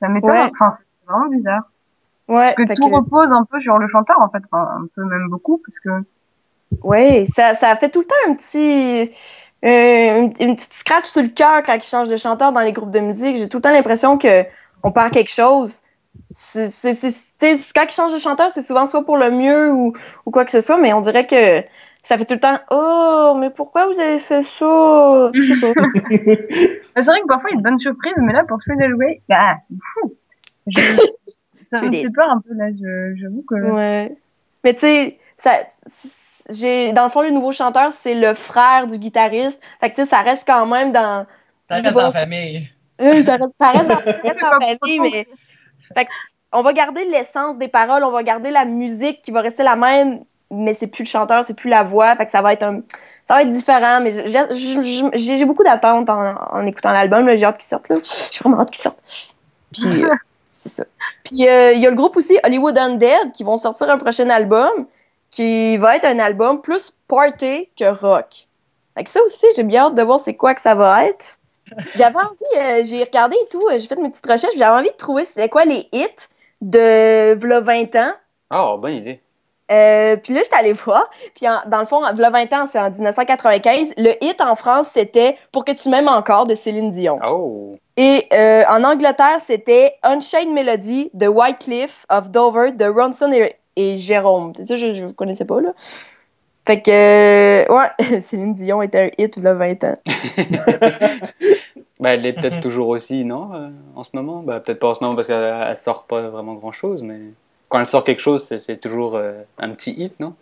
ça m'étonne. Ouais. Enfin, c'est vraiment bizarre. Ouais, Que fait tout que- repose un peu sur le chanteur en fait, enfin, un peu même beaucoup parce que Ouais, ça, ça fait tout le temps un petit, euh, une, une petite scratch sur le cœur quand il change de chanteur dans les groupes de musique. J'ai tout le temps l'impression que on perd quelque chose. C'est, c'est, c'est- tu sais, quand il change de chanteur, c'est souvent soit pour le mieux ou, ou quoi que ce soit, mais on dirait que ça fait tout le temps Oh, mais pourquoi vous avez fait ça? C'est vrai que parfois il y a de bonnes surprises, mais là pour Days Grace, bah, fou. Je... ça me fait peur un peu là. Je, j'avoue que Ouais. Mais tu sais, ça, j'ai, dans le fond, le nouveau chanteur, c'est le frère du guitariste. Fait que tu sais, ça reste quand même dans. Ça reste dans la famille. Oui, ça reste, ça reste dans, ça reste C'est dans pas la famille, mais. Fait que on va garder l'essence des paroles, on va garder la musique qui va rester la même, mais c'est plus le chanteur, c'est plus la voix. Fait que ça va être un, ça va être différent. Mais j'ai, beaucoup d'attentes en, en écoutant l'album. J'ai hâte qu'il sorte. Là. J'ai vraiment hâte qu'il sorte. Puis, euh, c'est ça. Puis, euh, il y a le groupe aussi Hollywood Undead qui vont sortir un prochain album qui va être un album plus party que rock. Fait que ça aussi, j'ai bien hâte de voir c'est quoi que ça va être. J'avais envie, euh, j'ai regardé et tout, j'ai fait mes petites recherches, j'avais envie de trouver c'était quoi les hits de v'là 20 ans. Oh, bonne idée. Euh, puis là, j'étais allée voir. Puis en- dans le fond, v'là 20 ans, c'est en 1995. Le hit en France, c'était Pour que tu m'aimes encore de Céline Dion. Oh. Et euh, en Angleterre, c'était Unchained Melody de Wycliffe of Dover de Ronson et, et Jérôme. C'est ça, je ne connaissais pas, là. Fait que, euh, ouais, Céline Dion était un hit, v'là 20 ans. Bah, elle est peut-être toujours aussi, non euh, En ce moment? Bah, Peut-être pas en ce moment parce qu'elle elle sort pas vraiment grand-chose, mais quand elle sort quelque chose, c'est- toujours euh, un petit hit, non?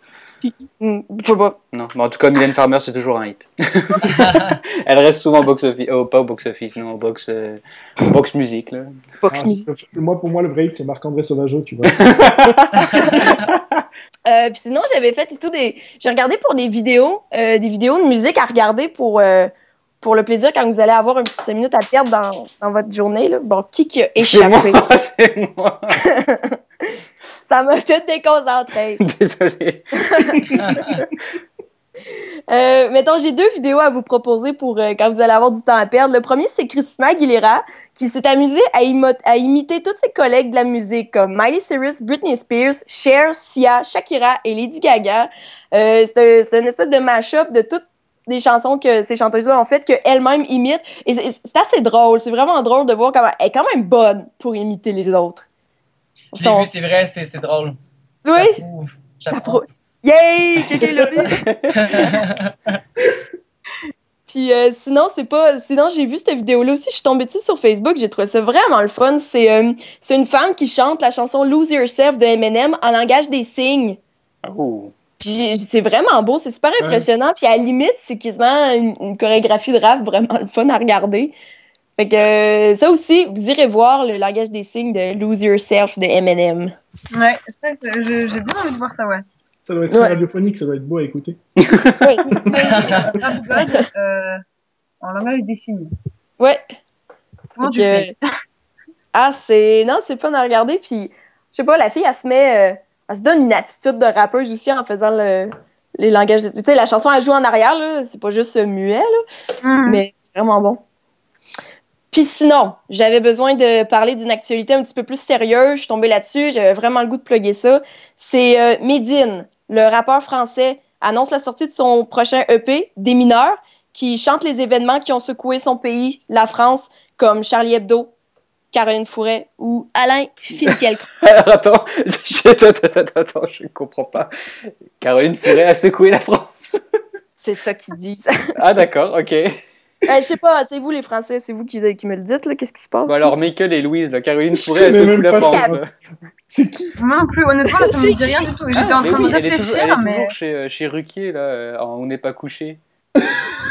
Hmm, je sais pas. Non. Mais en tout cas, Mylène Farmer, c'est toujours un hit. elle reste souvent au box-office. Oh, pas au box-office, non, au box, euh, box musique. Là. Fox Ah, Music. moi, pour moi, le vrai hit, c'est Marc-André Sauvageau, tu vois. Euh, puis sinon, j'avais fait et tout des. J'ai regardé pour des vidéos, euh, des vidéos de musique à regarder pour, euh, pour le plaisir quand vous allez avoir un petit 5 minutes à perdre dans, dans votre journée. Là. Bon, qui qui a C'est moi, échappé? c'est moi. Ça m'a fait déconcentrer. Désolé. Euh, mettons, j'ai deux vidéos à vous proposer pour euh, quand vous allez avoir du temps à perdre. Le premier, c'est Christina Aguilera, qui s'est amusée à, imiter toutes ses collègues de la musique, comme Miley Cyrus, Britney Spears, Cher, Sia, Shakira et Lady Gaga. Euh, c'est un- c'est une espèce de mash-up de toutes des chansons que ces chanteuses-là ont faites, qu'elles-mêmes imitent. Et c'est assez drôle. C'est vraiment drôle de voir comment elle est quand même bonne pour imiter les autres. Je l'ai Son- vu, c'est vrai, c'est c'est drôle. Oui! J'approuve. Yay! Quelqu'un l'a vu! Puis euh, sinon, c'est pas. Sinon, j'ai vu cette vidéo-là aussi. Je suis tombée dessus sur Facebook. J'ai trouvé ça vraiment le fun. C'est euh, c'est une femme qui chante la chanson Lose Yourself de Eminem en langage des signes. Oh. Puis c'est vraiment beau, c'est super impressionnant. Puis à la limite, c'est quasiment une, une chorégraphie de rap vraiment le fun à regarder. Fait que euh, ça aussi, vous irez voir le langage des signes de Lose Yourself de Eminem. Ouais, j'ai j'ai bien envie de voir ça, ouais. Ça doit être Ouais. radiophonique, ça doit être beau à écouter. God, euh, en langage des signes. Ouais. Comment tu Ah, c'est. Non, c'est fun à regarder. Puis, je sais pas, la fille, elle se met. euh, Elle se donne une attitude de rappeuse aussi en faisant le... les langages. des- Tu sais, la chanson, elle joue en arrière, là. C'est pas juste muet, là. Hmm. Mais c'est vraiment bon. Puis sinon, j'avais besoin de parler d'une actualité un petit peu plus sérieuse. Je suis tombée là-dessus. J'avais vraiment le goût de plugger ça. C'est euh, Medine, le rappeur français, annonce la sortie de son prochain EP, Des mineurs, qui chante les événements qui ont secoué son pays, la France, comme Charlie Hebdo, Caroline Fouret ou Alain Finkielkraut. Alors attends, je, attends, attends, attends, attends, je ne comprends pas. Caroline Fouret a secoué la France. C'est ça qu'ils disent. Ah d'accord, ok. Euh, je sais pas, c'est vous les Français, c'est vous qui, qui me le dites, là, qu'est-ce qui se passe? Bon alors Michael et Louise, là, Caroline sais secoué même la là. C'est qui Moi non plus, honnêtement, ça me dit rien du tout. J'étais Ah, en train oui, de elle est toujours, elle est mais... toujours chez, euh, chez Ruquier, là, euh, en On n'est pas couché.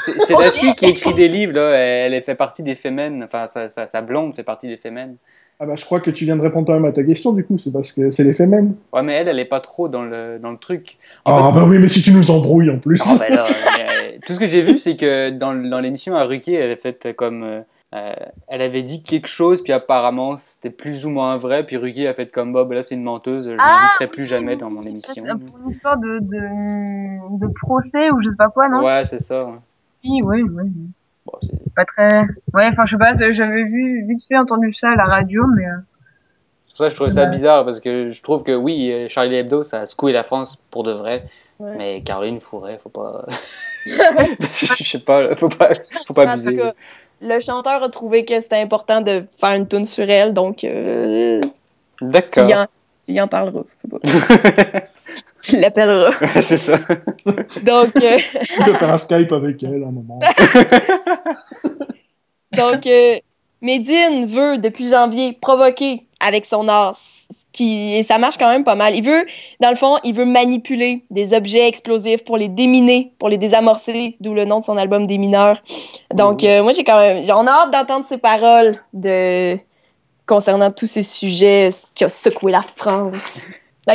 C'est c'est la fille qui écrit des livres, là, elle, elle fait partie des Femmes, enfin sa, sa, sa blonde fait partie des Femmes. Ah bah je crois que tu viens de répondre quand même à ta question du coup, c'est parce que c'est les femmes. Ouais mais elle, elle est pas trop dans le, dans le truc. Ah bah oui, mais si tu nous embrouilles en plus. Là, mais, euh, tout ce que j'ai vu, c'est que dans, dans l'émission à Ruquier, elle a fait comme. euh, euh, elle avait dit quelque chose, puis apparemment c'était plus ou moins vrai, puis Ruquier a fait comme Bob, là c'est une menteuse, je Ah, l'inviterai plus jamais dans mon émission. c'est pour une histoire de, de, de procès ou je sais pas quoi, non? Ouais, c'est ça. Oui, oui, oui. Bon, c'est Pas très... Ouais, enfin, je sais pas, j'avais vu, vite fait entendu ça à la radio, mais... euh, c'est pour ça que je trouvais ça bizarre, parce que je trouve que oui, euh, Charlie Hebdo, ça a secoué la France pour de vrai, Ouais. mais Caroline Fouret, faut pas. Je sais pas, faut pas, faut pas En tout abuser. cas, le chanteur a trouvé que c'était important de faire une tune sur elle, donc euh, D'accord. y en, tu y en parleras. je tu l'appelleras. c'est ça. Donc, euh, Tu peux faire un Skype avec elle à un moment. donc euh, Medine veut, depuis janvier, provoquer avec son art, qui, et ça marche quand même pas mal. Il veut, dans le fond, il veut manipuler des objets explosifs pour les déminer, pour les désamorcer, d'où le nom de son album Des mineurs. Donc, euh, moi, j'ai quand même, j'ai on a hâte d'entendre ses paroles de concernant tous ces sujets qui ont secoué la France.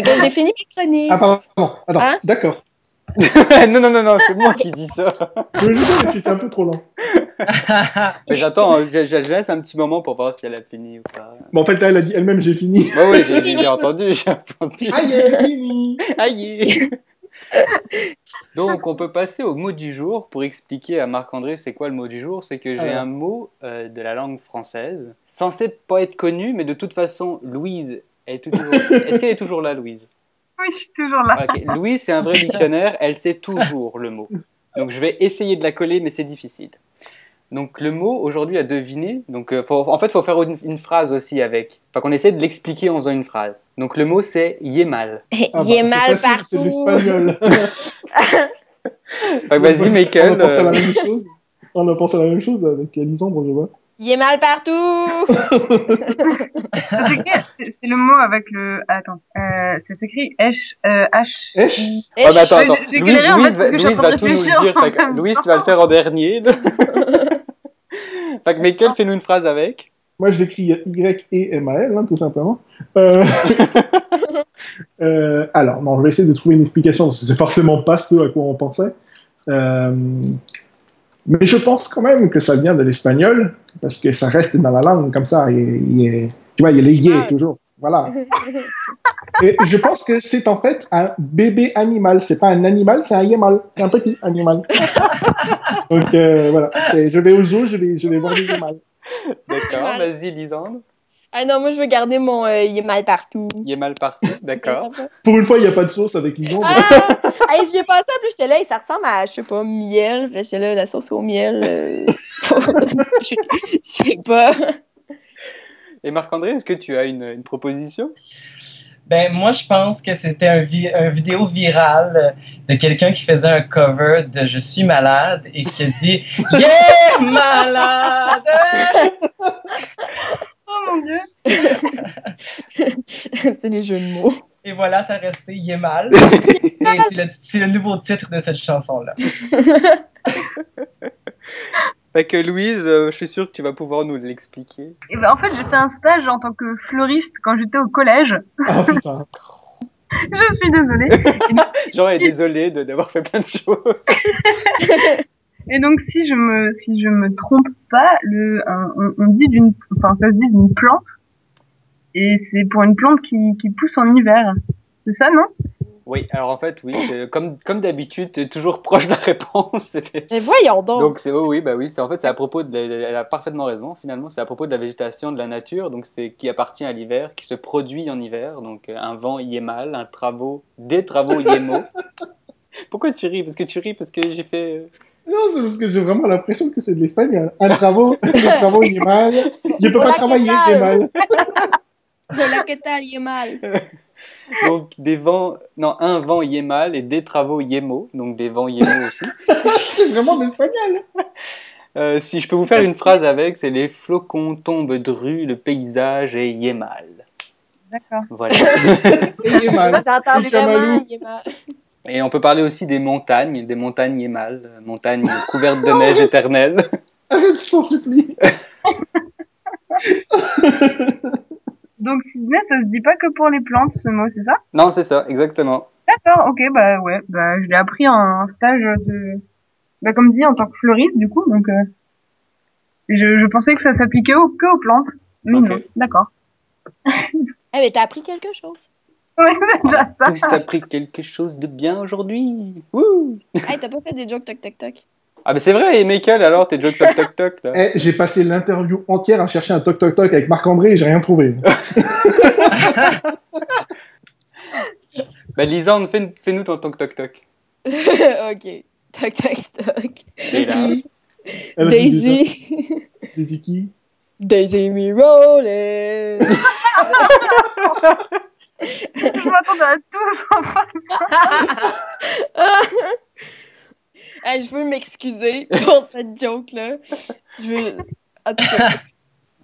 Donc, j'ai fini ma chronique. Ah pardon, attends, Hein d'accord. non, non, non, non, c'est moi qui dis ça. Je disais, mais tu étais un peu trop lent. Mais j'attends, je, je- laisse un petit moment pour voir si elle a fini ou pas. Bon, en fait, là, elle a dit elle-même, j'ai fini. Bah oui, j'ai entendu, j'ai entendu. Aïe, elle fini. Aïe Donc, on peut passer au mot du jour pour expliquer à Marc-André c'est quoi le mot du jour? C'est que j'ai un mot euh, de la langue française, censé pas être connu, mais de toute façon, Louise est toujours. Est-ce qu'elle est toujours là, Louise? Oui, je suis toujours là. Louise, c'est un vrai dictionnaire, elle sait toujours le mot. Donc, je vais essayer de la coller, mais c'est difficile. Donc, le mot aujourd'hui à deviner, donc, euh, faut- en fait, il faut faire une, une phrase aussi avec. Enfin, qu'on essaie de l'expliquer en faisant une phrase. Donc, le mot c'est yémal. Ah, bah, il est c'est partout. l'espagnol. Que vas-y, On Michael. a pensé à la euh, même chose. On a pensé à la même chose avec Lisandre, je vois. Il est mal partout. C'est c'est le mot avec le... Attends, euh, ça s'écrit H... Euh, H... Ouais, mais attends, attends. j'ai Louise, galéré, en fait, Louise parce va, Louise tout nous dire. Fait que, Louise, tu vas le faire en dernier. fait que Michael, fais-nous une phrase avec? Moi, je l'écris Y-E-M-A-L, hein, tout simplement. Euh... euh, alors, non, je vais essayer de trouver une explication, parce que c'est forcément pas ce à quoi on pensait. Euh, Mais je pense quand même que ça vient de l'espagnol, parce que ça reste dans la langue, comme ça. Il, il est- Tu vois, il y a les yé Ah. toujours. Voilà. Et je pense que c'est en fait un bébé animal. C'est pas un animal, c'est un yémal. Un petit animal. Donc euh, voilà. Et je vais au zoo, je vais, je vais voir des yémals. D'accord, vas-y, Lisandre. Ah non, moi, je veux garder mon euh, il est mal partout. Il est mal parti, d'accord. Pour une fois, il n'y a pas de sauce avec Lisandre. Ah! Hey, j'y ai pensé, en plus, j'étais là, et ça ressemble à, je sais pas, miel. J'étais là, la sauce au miel. euh, Je je sais pas. Et Marc-André, est-ce que tu as une, une proposition? Ben, moi, je pense que c'était un, vi- un vidéo virale de quelqu'un qui faisait un cover de Je suis malade et qui a dit Yeah, malade! Oh mon dieu C'est les jeux de mots. Et voilà, ça restait Yeah mal. Et c'est le, c'est le nouveau titre de cette chanson-là. Fait que Louise, euh, je suis sûr que tu vas pouvoir nous l'expliquer. Et ben, En fait, j'ai fait un stage en tant que fleuriste quand j'étais au collège. Ah putain. Je suis désolée. J'aurais désolé de- d'avoir fait plein de choses. Et donc, si je me, si je me trompe pas, le, un- on, on dit d'une, enfin, ça se dit d'une plante. Et c'est pour une plante qui, qui pousse en hiver. C'est ça, non? Oui, alors en fait, oui, t'es- comme, comme d'habitude, tu es toujours proche de la réponse. Mais voyons donc. Donc, c'est oui, oui, bah oui, c'est en fait, c'est à propos de. la- Elle a parfaitement raison, finalement, c'est à propos de la végétation, de la nature, donc c'est qui appartient à l'hiver, qui se produit en hiver, donc euh, un vent yémal, un travaux, des travaux yémo. Pourquoi tu ris? Parce que tu ris parce que j'ai fait. Non, c'est parce que j'ai vraiment l'impression que c'est de l'espagnol. Un travaux, des travaux, il est mal. Je peux Hola, pas travailler, ¿qué j'ai tal? mal. Hola, que tal, il est mal. Donc des vents, non, un vent yémal et des travaux yémo, donc des vents yémo aussi. C'est vraiment de l'espagnol. Euh, si je peux vous faire une phrase avec, c'est les flocons tombent dru, le paysage est yémal. D'accord. Voilà. Il est. J'entends vraiment, Camalou. Et on peut parler aussi des montagnes, des montagnes yémal, euh, montagnes couvertes de neige éternelle. Arrête, je t'en supplie. Donc, Sydney, ça se dit pas que pour les plantes, ce mot, c'est ça? Non, c'est ça, exactement. D'accord, ok, bah ouais, bah je l'ai appris en stage de, bah comme dit, en tant que fleuriste, du coup, donc euh, je, je pensais que ça s'appliquait au, que aux plantes, mais non, d'accord. Eh, mais t'as appris quelque chose? Déjà ça. Pris quelque chose de bien aujourd'hui. Hey, t'as pas fait des jokes toc toc toc? Ah, mais c'est vrai, et Michael, alors, t'es joke toc toc toc, là. Eh, j'ai passé l'interview entière à chercher un toc toc toc avec Marc-André et j'ai rien trouvé. Bah, Lisande, fais- fais-nous ton toc toc toc. ok. Toc toc toc. Elle a. Daisy. Daisy qui? Daisy me rolling. Je m'attendais à tout. hey, je veux m'excuser pour cette joke-là. Je veux. Cas,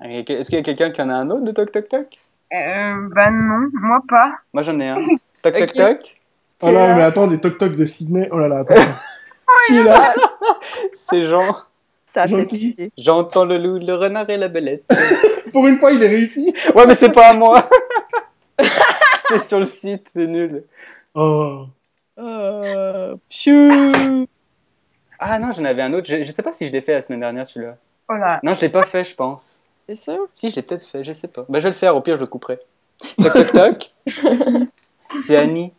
est-ce qu'il y a quelqu'un qui en a un autre de toc toc toc? Euh, bah non, moi pas. Moi, j'en ai un. Toc toc Ok. toc? Oh là, là. mais attends, des toc toc de Sydney. Oh là là, attends. qui est là C'est Jean. ça fait Gentil. pitié. J'entends le loup, le renard et la belette. Pour une fois, il est réussi. Ouais, mais c'est pas à moi. C'est sur le site, c'est nul. Oh. Euh, pfiou. Ah non, j'en avais un autre. Je, je sais pas si je l'ai fait la semaine dernière, celui-là. Oh là. Non, je l'ai pas fait, je pense. C'est sûr? Si, je l'ai peut-être fait, je sais pas. Bah, je vais le faire, au pire, je le couperai. Toc toc toc. C'est Annie.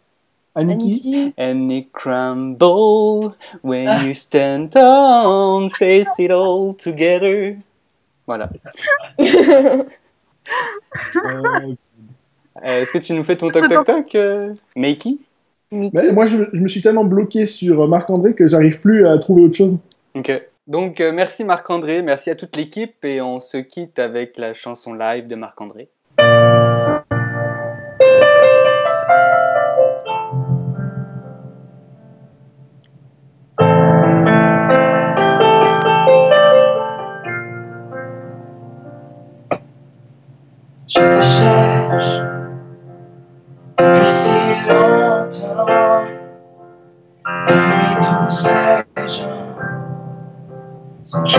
Aniki Aniki. Annie crumble when you stand on, face it all together. Voilà. Euh, Euh, Est-ce que tu nous fais ton toc toc toc, euh, Makey moi, je, je me suis tellement bloqué sur Marc-André que j'arrive plus à trouver autre chose. Ok. Donc, euh, merci Marc-André, merci à toute l'équipe et on se quitte avec la chanson live de Marc-André. Je te cherche depuis si longtemps. Parmi tous ces gens, ceux qui